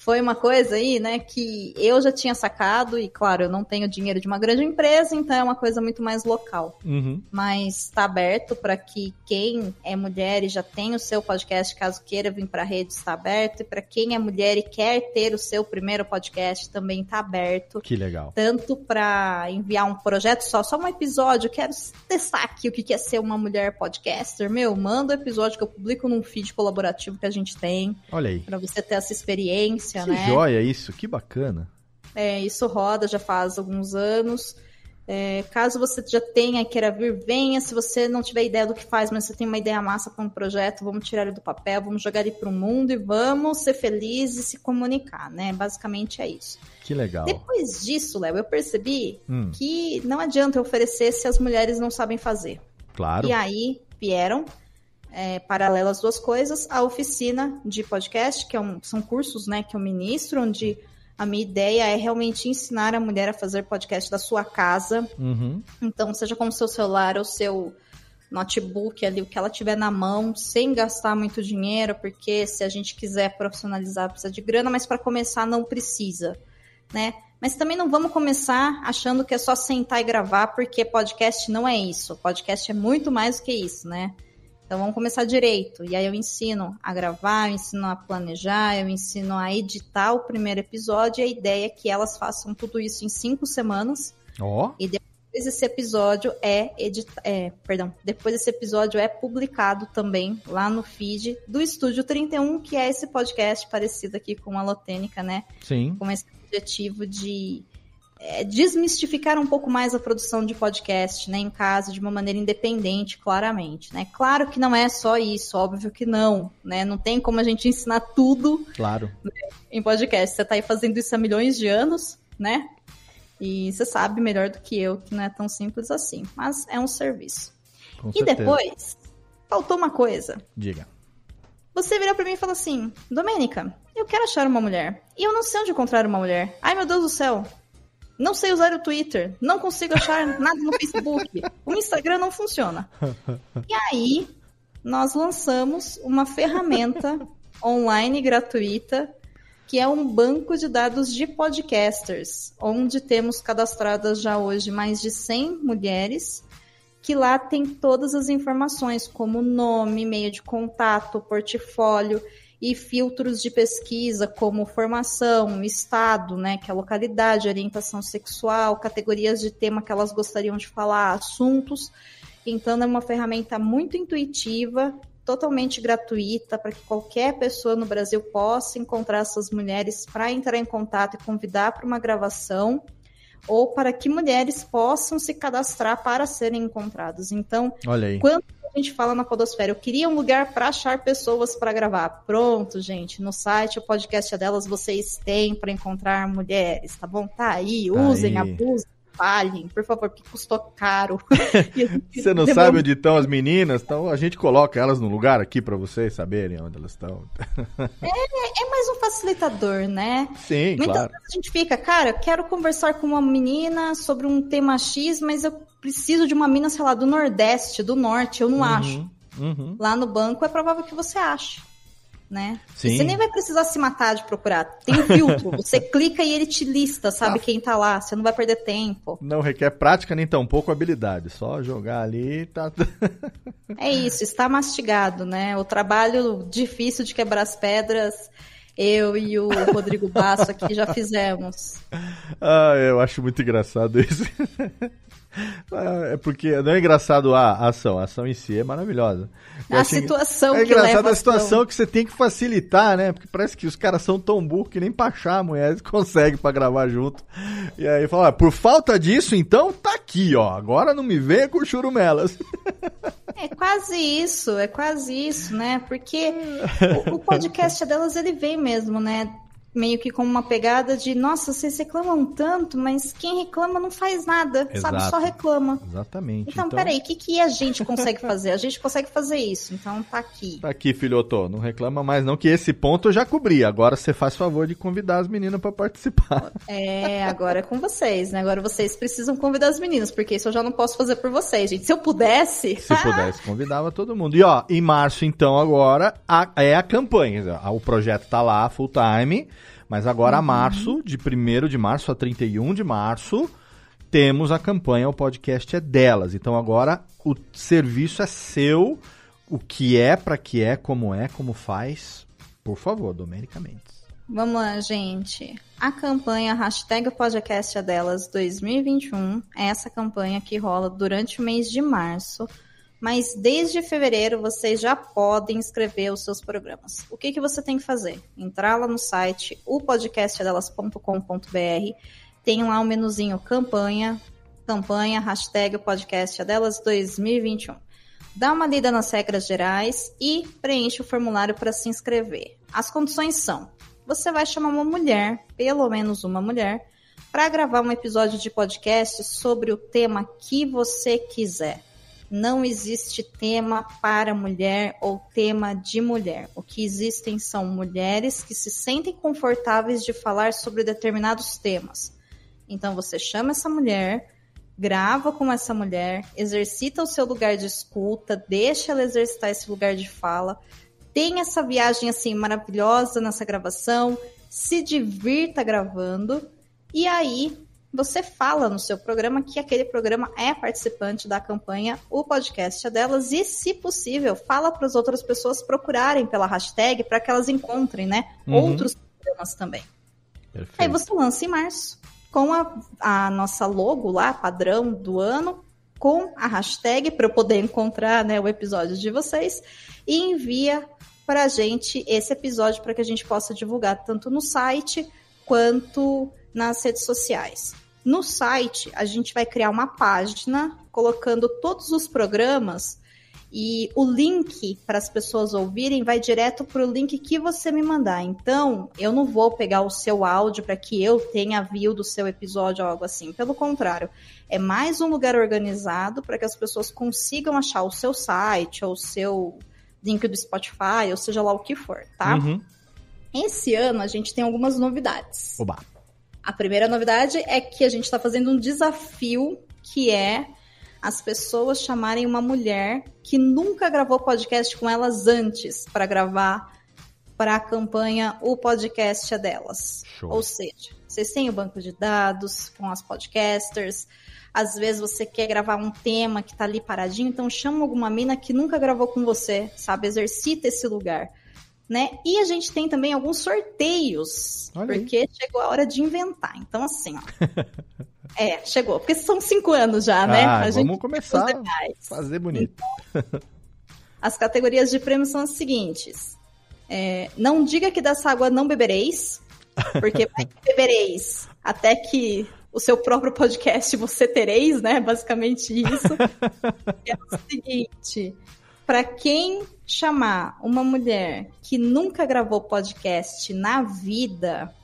foi uma coisa aí, né, que eu já tinha sacado e, claro, eu não tenho dinheiro de uma grande empresa, então é uma coisa muito mais local. Uhum. Mas está aberto para que quem é mulher e já tem o seu podcast, caso queira vir para a rede, está aberto. E para quem é mulher e quer ter o seu primeiro podcast, também está aberto Que legal. tanto para enviar um projeto só, só um episódio, eu quero testar aqui o que é ser uma mulher podcaster, meu, manda o episódio que eu publico num feed colaborativo que a gente tem, Olha aí. para você ter essa experiência, Que né? joia isso, que bacana. É, isso roda já faz alguns anos. É, caso você já tenha, queira vir, venha. Se você não tiver ideia do que faz, mas você tem uma ideia massa para um projeto, vamos tirar ele do papel, vamos jogar ele para o mundo e vamos ser felizes e se comunicar, né? Basicamente é isso. Que legal. Depois disso, Léo, eu percebi Hum, que não adianta eu oferecer se as mulheres não sabem fazer. claro. E aí vieram, é, paralelo às duas coisas, a oficina de podcast, que é um- são cursos né, que eu ministro, onde a minha ideia é realmente ensinar a mulher a fazer podcast da sua casa. Uhum. Então, seja com o seu celular ou seu notebook ali, o que ela tiver na mão, sem gastar muito dinheiro, porque se a gente quiser profissionalizar precisa de grana, mas para começar não precisa, né? Mas também não vamos começar achando que é só sentar e gravar, porque podcast não é isso. Podcast é muito mais do que isso, né? Então vamos começar direito. E aí eu ensino a gravar, eu ensino a planejar, eu ensino a editar o primeiro episódio. E a ideia é que elas façam tudo isso em cinco semanas. Ó. Oh. E depois esse episódio é editado. É, perdão. Depois esse episódio é publicado também lá no feed do Estúdio 31, que é esse podcast parecido aqui com a Lotênica, né? Sim. Com esse objetivo de é, desmistificar um pouco mais a produção de podcast, né, em casa, de uma maneira independente, claramente, né? Claro que não é só isso, óbvio que não, né? Não tem como a gente ensinar tudo claro. Né, em podcast. Você está aí fazendo isso há milhões de anos, né? E você sabe melhor do que eu que não é tão simples assim, mas é um serviço. Com e certeza. depois, faltou uma coisa. Diga. Você virou para mim e falou assim: Domênica, eu quero achar uma mulher. E eu não sei onde encontrar uma mulher. Ai, meu Deus do céu. Não sei usar o Twitter. Não consigo achar [laughs] nada no Facebook. O Instagram não funciona. E aí, nós lançamos uma ferramenta [laughs] online gratuita que é um banco de dados de podcasters, onde temos cadastradas já hoje mais de 100 mulheres, que lá tem todas as informações, como nome, e-mail de contato, portfólio e filtros de pesquisa como formação, estado, né, que é a localidade, orientação sexual, categorias de tema que elas gostariam de falar, assuntos. Então é uma ferramenta muito intuitiva, totalmente gratuita para que qualquer pessoa no Brasil possa encontrar essas mulheres para entrar em contato e convidar para uma gravação ou para que mulheres possam se cadastrar para serem encontradas. Então, quando a gente fala na Podosfera, eu queria um lugar para achar pessoas para gravar. Pronto, gente, no site, o podcast é delas, vocês têm para encontrar mulheres, tá bom? Tá aí, usem, aí. abusem falhem, por favor, porque custou caro. [laughs] Você não sabe onde estão as meninas? Então a gente coloca elas no lugar aqui para vocês saberem onde elas estão. é, é mais um facilitador, né? Sim, Muitas claro. vezes a gente fica, cara, quero conversar com uma menina sobre um tema X, mas eu preciso de uma mina, sei lá, do Nordeste, do Norte, eu não uhum, acho. Uhum. Lá no banco é provável que você ache né? Sim. Você nem vai precisar se matar de procurar. Tem um filtro. você [laughs] clica e ele te lista, sabe ah. quem tá lá. Você não vai perder tempo. Não requer prática nem tampouco habilidade. Só jogar ali tá. [laughs] é isso, está mastigado, né? O trabalho difícil de quebrar as pedras. Eu e o Rodrigo Basso aqui já fizemos. [laughs] Ah, eu acho muito engraçado isso. [laughs] É porque não é engraçado a ação, a ação em si é maravilhosa. Eu a situação é que engraçado a, situação que você tem que facilitar, né? Porque parece que os caras são tão burros que nem pra achar a mulher [laughs] consegue pra gravar junto. E aí fala, ah, por falta disso, então tá aqui, ó. Agora não me venha com churumelas. [laughs] É quase isso, é quase isso, né? Porque o, o podcast delas ele vem mesmo, né? Meio que como uma pegada de, nossa, vocês reclamam tanto, mas quem reclama não faz nada, Exato. sabe? Só reclama. Exatamente. Então, então... peraí, o que, que a gente consegue fazer? A gente consegue fazer isso, então tá aqui. Tá aqui, filhoto, não reclama mais não, que esse ponto eu já cobri. Agora você faz favor de convidar as meninas para participar. [laughs] É, agora é com vocês, né? Agora vocês precisam convidar as meninas, porque isso eu já não posso fazer por vocês, gente. Se eu pudesse... Se pudesse, convidava todo mundo. E ó, em março, então, agora, a, é a campanha. O projeto tá lá, full time... Mas agora, uhum. a março, de 1 de março a 31 de março, temos a campanha O Podcast é Delas. Então agora o serviço é seu. O que é, para que é, como é, como faz. Por favor, Domênica Mendes. Vamos lá, gente. A campanha hashtag podcast é delas 2021 é essa campanha que rola durante o mês de março mas desde fevereiro vocês já podem inscrever os seus programas. O que, que você tem que fazer? Entrar lá no site opodcastadelas.com.br, tem lá o um menuzinho campanha, campanha, hashtag podcast delas 2021. Dá uma lida nas regras gerais e preenche o formulário para se inscrever. As condições são: você vai chamar uma mulher, pelo menos uma mulher, para gravar um episódio de podcast sobre o tema que você quiser não existe tema para mulher ou tema de mulher. O que existem são mulheres que se sentem confortáveis de falar sobre determinados temas. Então você chama essa mulher, grava com essa mulher, exercita o seu lugar de escuta, deixa ela exercitar esse lugar de fala, tem essa viagem assim maravilhosa nessa gravação, se divirta gravando e aí você fala no seu programa que aquele programa é participante da campanha, o podcast é delas, e, se possível, fala para as outras pessoas procurarem pela hashtag para que elas encontrem, né? Uhum. Outros programas também. Perfeito. Aí você lança em março com a, a nossa logo lá, padrão do ano, com a hashtag para eu poder encontrar né, o episódio de vocês e envia para a gente esse episódio para que a gente possa divulgar tanto no site quanto nas redes sociais. No site, a gente vai criar uma página colocando todos os programas e o link para as pessoas ouvirem vai direto para o link que você me mandar. Então, eu não vou pegar o seu áudio para que eu tenha view do seu episódio ou algo assim. Pelo contrário, é mais um lugar organizado para que as pessoas consigam achar o seu site ou o seu link do Spotify, ou seja lá o que for, tá? Uhum. Esse ano a gente tem algumas novidades. Oba. A primeira novidade é que a gente está fazendo um desafio que é as pessoas chamarem uma mulher que nunca gravou podcast com elas antes para gravar para a campanha O Podcast é Delas. Show. Ou seja, vocês têm o banco de dados com as podcasters. Às vezes você quer gravar um tema que está ali paradinho, então chama alguma mina que nunca gravou com você, sabe? Exercita esse lugar né? E a gente tem também alguns sorteios, Olha porque aí. chegou a hora de inventar. Então, assim, ó. é, chegou. Porque são cinco anos já, né? Ah, a vamos começar a fazer bonito. Então, as categorias de prêmios são as seguintes. É, não diga que dessa água não bebereis, porque bebereis até que o seu próprio podcast você tereis, né? Basicamente isso. [laughs] é o seguinte: para quem chamar uma mulher que nunca gravou podcast na vida,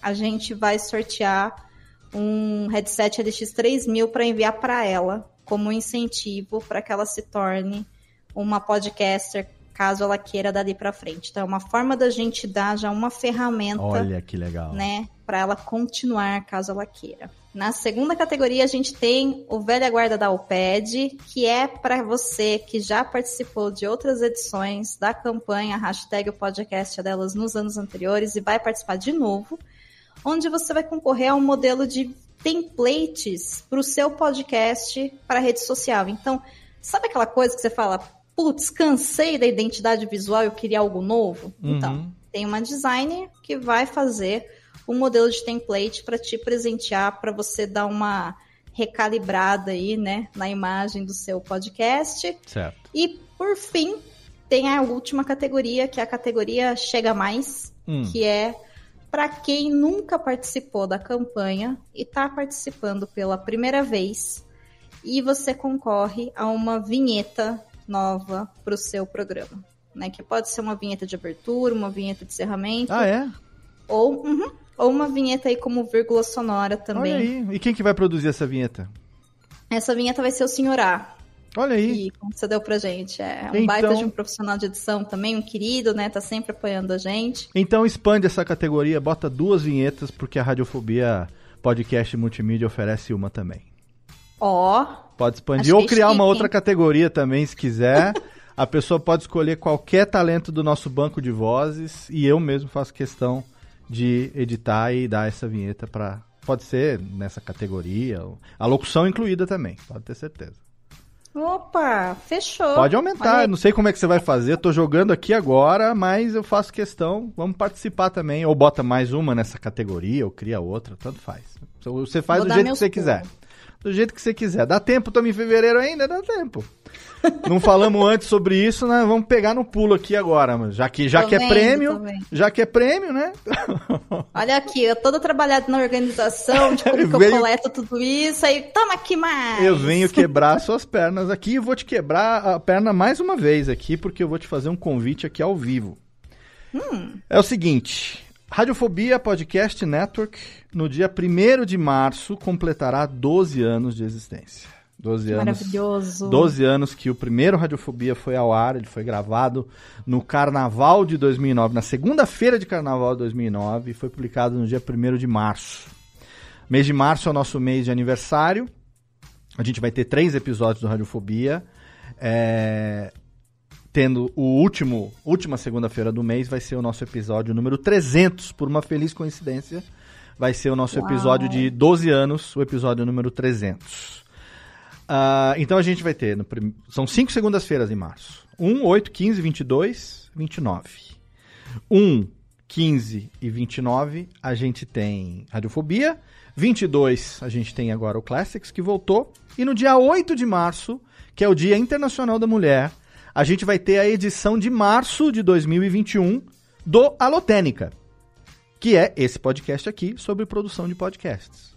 a gente vai sortear um headset LX3000 para enviar para ela como incentivo para que ela se torne uma podcaster caso ela queira dali para frente. Então é uma forma da gente dar já uma ferramenta, olha que legal, né, para ela continuar caso ela queira. Na segunda categoria, a gente tem o Velha Guarda da UPED, que é para você que já participou de outras edições da campanha hashtag o podcast delas nos anos anteriores e vai participar de novo, onde você vai concorrer a um modelo de templates para o seu podcast para rede social. Então, sabe aquela coisa que você fala, putz, cansei da identidade visual, eu queria algo novo? Então, uhum. Então, tem uma designer que vai fazer um modelo de template para te presentear, para você dar uma recalibrada aí, né, na imagem do seu podcast. Certo. E por fim, tem a última categoria, que é a categoria Chega Mais, hum. que é para quem nunca participou da campanha e está participando pela primeira vez e você concorre a uma vinheta nova para o seu programa, né? Que pode ser uma vinheta de abertura, uma vinheta de encerramento. Ah, é? Ou, uhum, ou uma vinheta aí como vírgula sonora também. Olha aí. E quem que vai produzir essa vinheta? Essa vinheta vai ser o Senhorá. Olha aí. Que concedeu pra gente. É um então... baita de um profissional de edição também, um querido, né? Tá sempre apoiando a gente. Então expande essa categoria, bota duas vinhetas, porque a Radiofobia Podcast Multimídia oferece uma também. Ó. Oh, pode expandir ou criar uma outra categoria também, se quiser. [laughs] a pessoa pode escolher qualquer talento do nosso banco de vozes e eu mesmo faço questão de editar e dar essa vinheta para pode ser nessa categoria, a locução incluída também, pode ter certeza. Opa, fechou. Pode aumentar, não sei como é que você vai fazer, tô jogando aqui agora, mas eu faço questão, vamos participar também, ou bota mais uma nessa categoria, ou cria outra, tanto faz. Você faz Vou do jeito que você quiser. Do jeito que você quiser. Dá tempo, estamos em fevereiro ainda? Dá tempo. Não falamos antes sobre isso, né? Vamos pegar no pulo aqui agora, já que já que é prêmio, já que é prêmio, né? Olha aqui, eu toda trabalhada na organização, de como que eu coleto tudo isso, aí toma aqui mais. Eu venho quebrar suas pernas aqui e vou te quebrar a perna mais uma vez aqui, porque eu vou te fazer um convite aqui ao vivo. Hum. É o seguinte, Radiofobia Podcast Network, no dia 1 de março, completará 12 anos de existência. 12 anos. Maravilhoso. 12 anos que o primeiro Radiofobia foi ao ar, ele foi gravado no Carnaval de 2009, na segunda-feira de Carnaval de 2009, e foi publicado no dia 1 de março. Mês de março é o nosso mês de aniversário. A gente vai ter três episódios do Radiofobia. É, tendo o último, última segunda-feira do mês, vai ser o nosso episódio número 300, por uma feliz coincidência. Vai ser o nosso Uau. episódio de 12 anos, o episódio número 300. Ah, então a gente vai ter, no são cinco segundas-feiras em março. 1, 8, 15, 22, 29. 1, 15 e 29 a gente tem Radiofobia. 22 a gente tem agora o Classics que voltou. E no dia 8 de março, que é o Dia Internacional da Mulher, a gente vai ter a edição de março de 2021 do Alotênica, que é esse podcast aqui sobre produção de podcasts.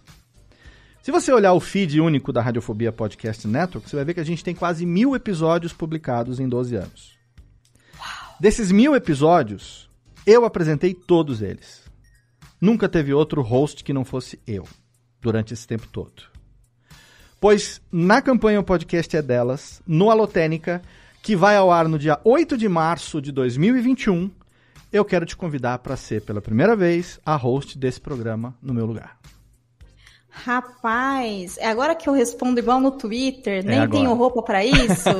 Se você olhar o feed único da Radiofobia Podcast Network, você vai ver que a gente tem quase mil episódios publicados em 12 anos. Desses mil episódios, eu apresentei todos eles. Nunca teve outro host que não fosse eu, durante esse tempo todo. Pois na campanha O Podcast é Delas, no Alotênica, que vai ao ar no dia 8 de março de 2021, eu quero te convidar para ser, pela primeira vez, a host desse programa no meu lugar. Rapaz, é agora que eu respondo igual no Twitter, nem É tenho roupa pra isso.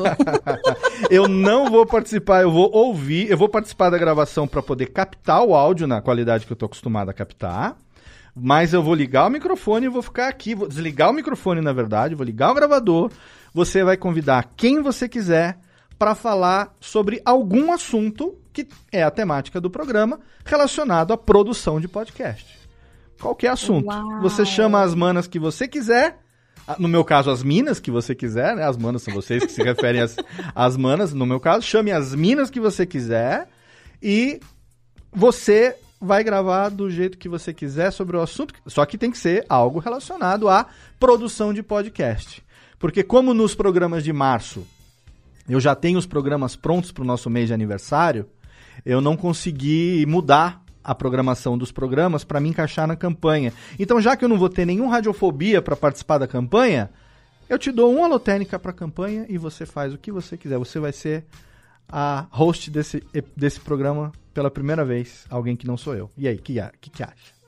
[laughs] Eu não vou participar, eu vou ouvir, eu vou participar da gravação para poder captar o áudio na qualidade que eu tô acostumado a captar. Mas eu vou ligar o microfone e vou ficar aqui, vou desligar o microfone, na verdade, vou ligar o gravador. Você vai convidar quem você quiser para falar sobre algum assunto que é a temática do programa relacionado à produção de podcast. Qualquer assunto. Uau. Você chama as manas que você quiser. No meu caso, as minas que você quiser, né? As manas são vocês que se referem às, às manas. No meu caso, chame as minas que você quiser e você vai gravar do jeito que você quiser sobre o assunto. Só que tem que ser algo relacionado à produção de podcast. Porque como nos programas de março eu já tenho os programas prontos para o nosso mês de aniversário, eu não consegui mudar a programação dos programas para me encaixar na campanha. Então, já que eu não vou ter nenhum radiofobia para participar da campanha, eu te dou uma alotênica para a campanha e você faz o que você quiser. Você vai ser a host desse, desse programa pela primeira vez, alguém que não sou eu. E aí, o que, que, que acha?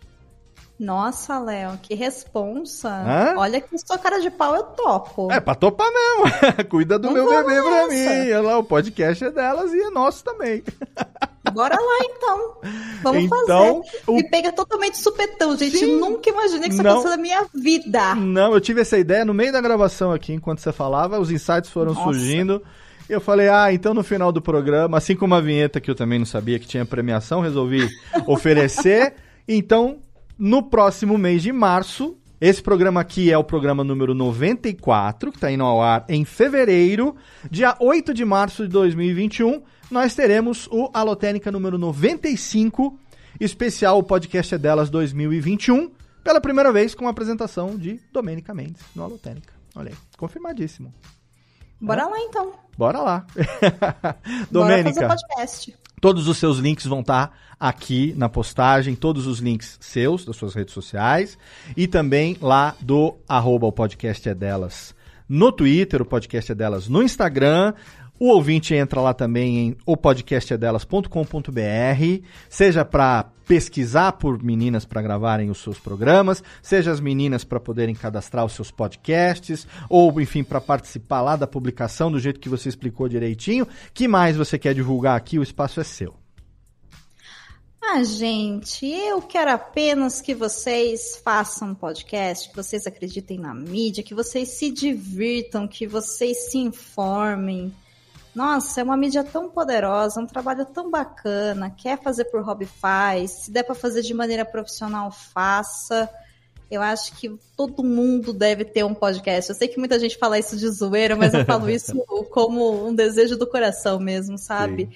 Nossa, Léo, que responsa. Hã? Olha que sua cara de pau eu topo. É, pra topar mesmo. [laughs] Cuida do Não meu bebê pra nessa. mim. Olha lá, o podcast é delas e é nosso também. [laughs] Bora lá então. Vamos Então, fazer. o- Me pega totalmente supetão, gente. Sim. Nunca imaginei que isso aconteceu na minha vida. Não, eu tive essa ideia no meio da gravação aqui, enquanto você falava, os insights foram Nossa. surgindo. E eu falei, ah, então no final do programa, assim como a vinheta que eu também não sabia que tinha premiação, resolvi [laughs] oferecer. Então, no próximo mês de março, esse programa aqui é o programa número 94, que está indo ao ar em fevereiro, dia 8 de março de 2021, nós teremos o Alotênica número 95, especial o podcast é delas 2021, pela primeira vez com a apresentação de Domênica Mendes no Alotênica. Olha aí, confirmadíssimo. Bora lá então. Bora lá. [laughs] Bora fazer Domênica, podcast. Todos os seus links vão estar aqui na postagem, todos os links seus, das suas redes sociais, e também lá do arroba o podcast é delas no Twitter, o podcast é delas no Instagram. O ouvinte entra lá também em opodcastedelas.com.br, seja para pesquisar por meninas para gravarem os seus programas, seja as meninas para poderem cadastrar os seus podcasts, ou enfim, para participar lá da publicação do jeito que você explicou direitinho. Que mais você quer divulgar aqui? O espaço é seu. Ah, gente, eu quero apenas que vocês façam podcast, que vocês acreditem na mídia, que vocês se divirtam, que vocês se informem. Nossa, é uma mídia tão poderosa, um trabalho tão bacana. Quer fazer por hobby, faz. Se der para fazer de maneira profissional, faça. Eu acho que todo mundo deve ter um podcast. Eu sei que muita gente fala isso de zoeira, mas eu falo [laughs] isso como um desejo do coração mesmo, sabe?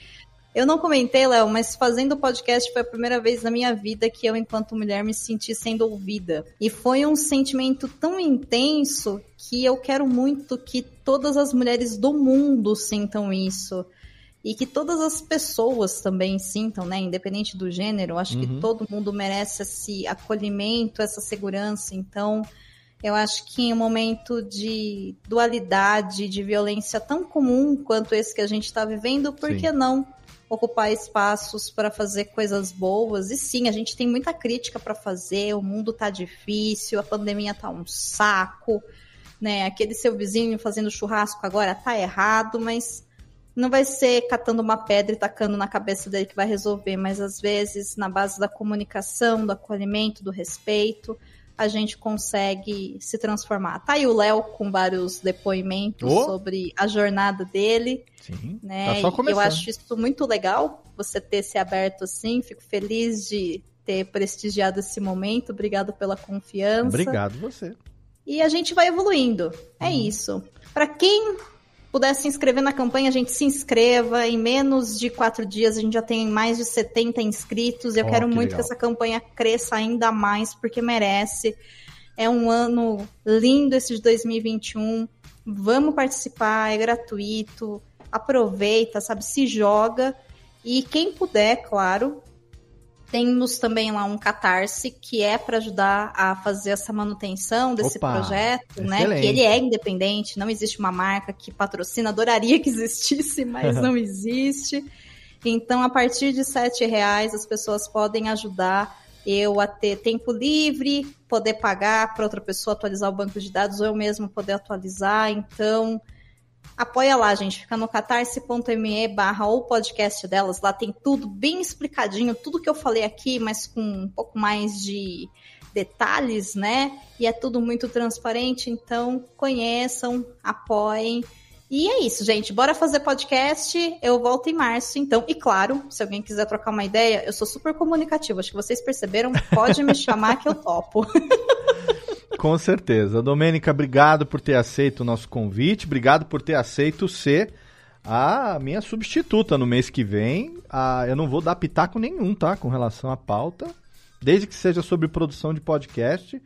Eu não comentei, Léo, mas fazendo o podcast foi a primeira vez na minha vida que eu, enquanto mulher, me senti sendo ouvida. E foi um sentimento tão intenso que eu quero muito que todas as mulheres do mundo sintam isso. E que todas as pessoas também sintam, né? Independente do gênero. Acho Uhum. que todo mundo merece esse acolhimento, essa segurança. Então, eu acho que em um momento de dualidade, de violência tão comum quanto esse que a gente está vivendo, por Sim. que não ocupar espaços para fazer coisas boas? E sim, a gente tem muita crítica para fazer, o mundo tá difícil, a pandemia tá um saco, né? Aquele seu vizinho fazendo churrasco agora tá errado, mas não vai ser catando uma pedra e tacando na cabeça dele que vai resolver, mas às vezes na base da comunicação, do acolhimento, do respeito, a gente consegue se transformar. Tá aí o Léo com vários depoimentos oh. sobre a jornada dele. Sim, né? Tá só começando. Eu acho isso muito legal, você ter se aberto assim. Fico feliz de ter prestigiado esse momento. Obrigado pela confiança. Obrigado você. E a gente vai evoluindo. É uhum. isso. Para quem puder se inscrever na campanha, a gente se inscreva. Em menos de quatro dias, a gente já tem mais de 70 inscritos. Eu oh, quero que muito legal. que essa campanha cresça ainda mais, porque merece. É um ano lindo esse de 2021. Vamos participar, é gratuito. Aproveita, sabe? Se joga. E quem puder, claro, temos também lá um catarse que é para ajudar a fazer essa manutenção desse Opa, projeto, excelente. né? Que ele é independente, não existe uma marca que patrocina, adoraria que existisse, mas [laughs] não existe. Então, a partir de sete reais, as pessoas podem ajudar eu a ter tempo livre, poder pagar para outra pessoa atualizar o banco de dados, ou eu mesmo poder atualizar. Então, Apoia lá, gente. Fica no catarse.me barra o podcast delas. Lá tem tudo bem explicadinho, tudo que eu falei aqui, mas com um pouco mais de detalhes, né? E é tudo muito transparente, então conheçam, apoiem. E é isso, gente. Bora fazer podcast. Eu volto em março, então. E claro, se alguém quiser trocar uma ideia, eu sou super comunicativa. Acho que vocês perceberam. Pode me [laughs] chamar que eu topo. [laughs] Com certeza. Domênica, obrigado por ter aceito o nosso convite, obrigado por ter aceito ser a minha substituta no mês que vem. Ah, eu não vou dar pitaco nenhum, tá? Com relação à pauta. Desde que seja sobre produção de podcast,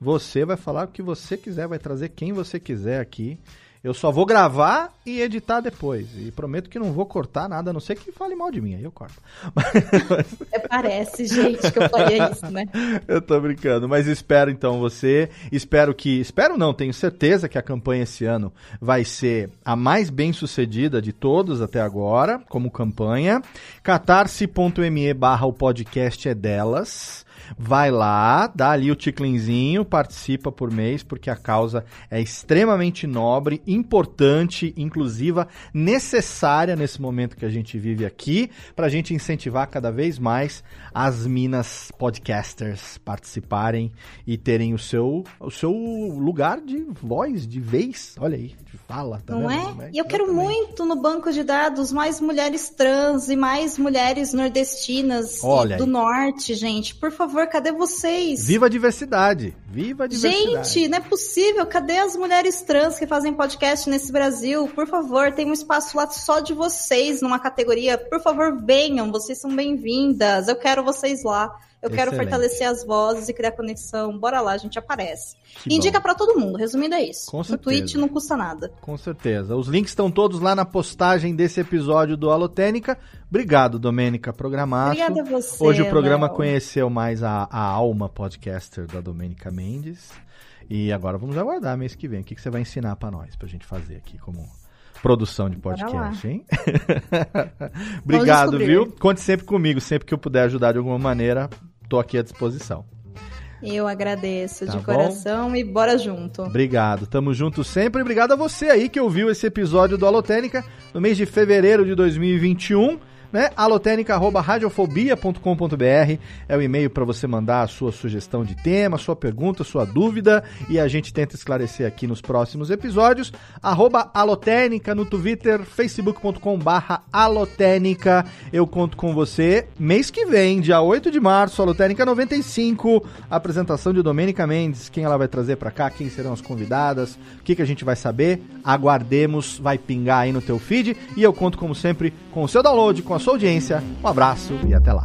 você vai falar o que você quiser, vai trazer quem você quiser aqui. Eu só vou gravar e editar depois. E prometo que não vou cortar nada, a não ser que fale mal de mim, aí eu corto. [laughs] É, parece, gente, que eu faria isso, né? [laughs] eu tô brincando, mas espero então você. Espero que. Espero não, tenho certeza que a campanha esse ano vai ser a mais bem sucedida de todos até agora, como campanha. catarse.me barra o podcast é delas. Vai lá, dá ali o ticlinzinho, participa por mês, porque a causa é extremamente nobre, importante, inclusiva, necessária nesse momento que a gente vive aqui, para a gente incentivar cada vez mais as minas podcasters participarem e terem o seu, o seu lugar de voz, de vez, olha aí, de fala. Tá Não vendo? é? E eu quero muito no banco de dados mais mulheres trans e mais mulheres nordestinas do norte, gente. Por favor favor, cadê vocês? Viva a diversidade! Viva a diversidade! Gente, não é possível. Cadê as mulheres trans que fazem podcast nesse Brasil? Por favor, tem um espaço lá só de vocês numa categoria. Por favor, venham, vocês são bem-vindas. Eu quero vocês lá. Eu Excelente. quero fortalecer as vozes e criar conexão. Bora lá, a gente aparece. Que Indica para todo mundo. Resumindo é isso. Com certeza. O tweet não custa nada. Com certeza. Os links estão todos lá na postagem desse episódio do Alotênica. Obrigado, Domênica Programaço. Obrigada a você. Hoje o programa Léo. conheceu mais a, a alma podcaster da Domênica Mendes. E agora vamos aguardar mês que vem. O que, que você vai ensinar para nós, pra gente fazer aqui como produção de podcast, hein? [laughs] Obrigado, viu? Conte sempre comigo, sempre que eu puder ajudar de alguma maneira, tô aqui à disposição. Eu agradeço tá de bom? coração e bora junto. Obrigado, tamo junto sempre. Obrigado a você aí que ouviu esse episódio do Alotênica no mês de fevereiro de 2021 né? alotenica@radiofobia.com.br é o e-mail para você mandar a sua sugestão de tema, sua pergunta, sua dúvida e a gente tenta esclarecer aqui nos próximos episódios. Arroba Alotécnica no Twitter, facebook.com/barra Alotécnica. Eu conto com você mês que vem, dia 8 de março, Alotécnica 95, apresentação de Domênica Mendes. Quem ela vai trazer para cá? Quem serão as convidadas? O que, que a gente vai saber? Aguardemos, vai pingar aí no teu feed e eu conto como sempre com o seu download, com a sua audiência. Um abraço e até lá.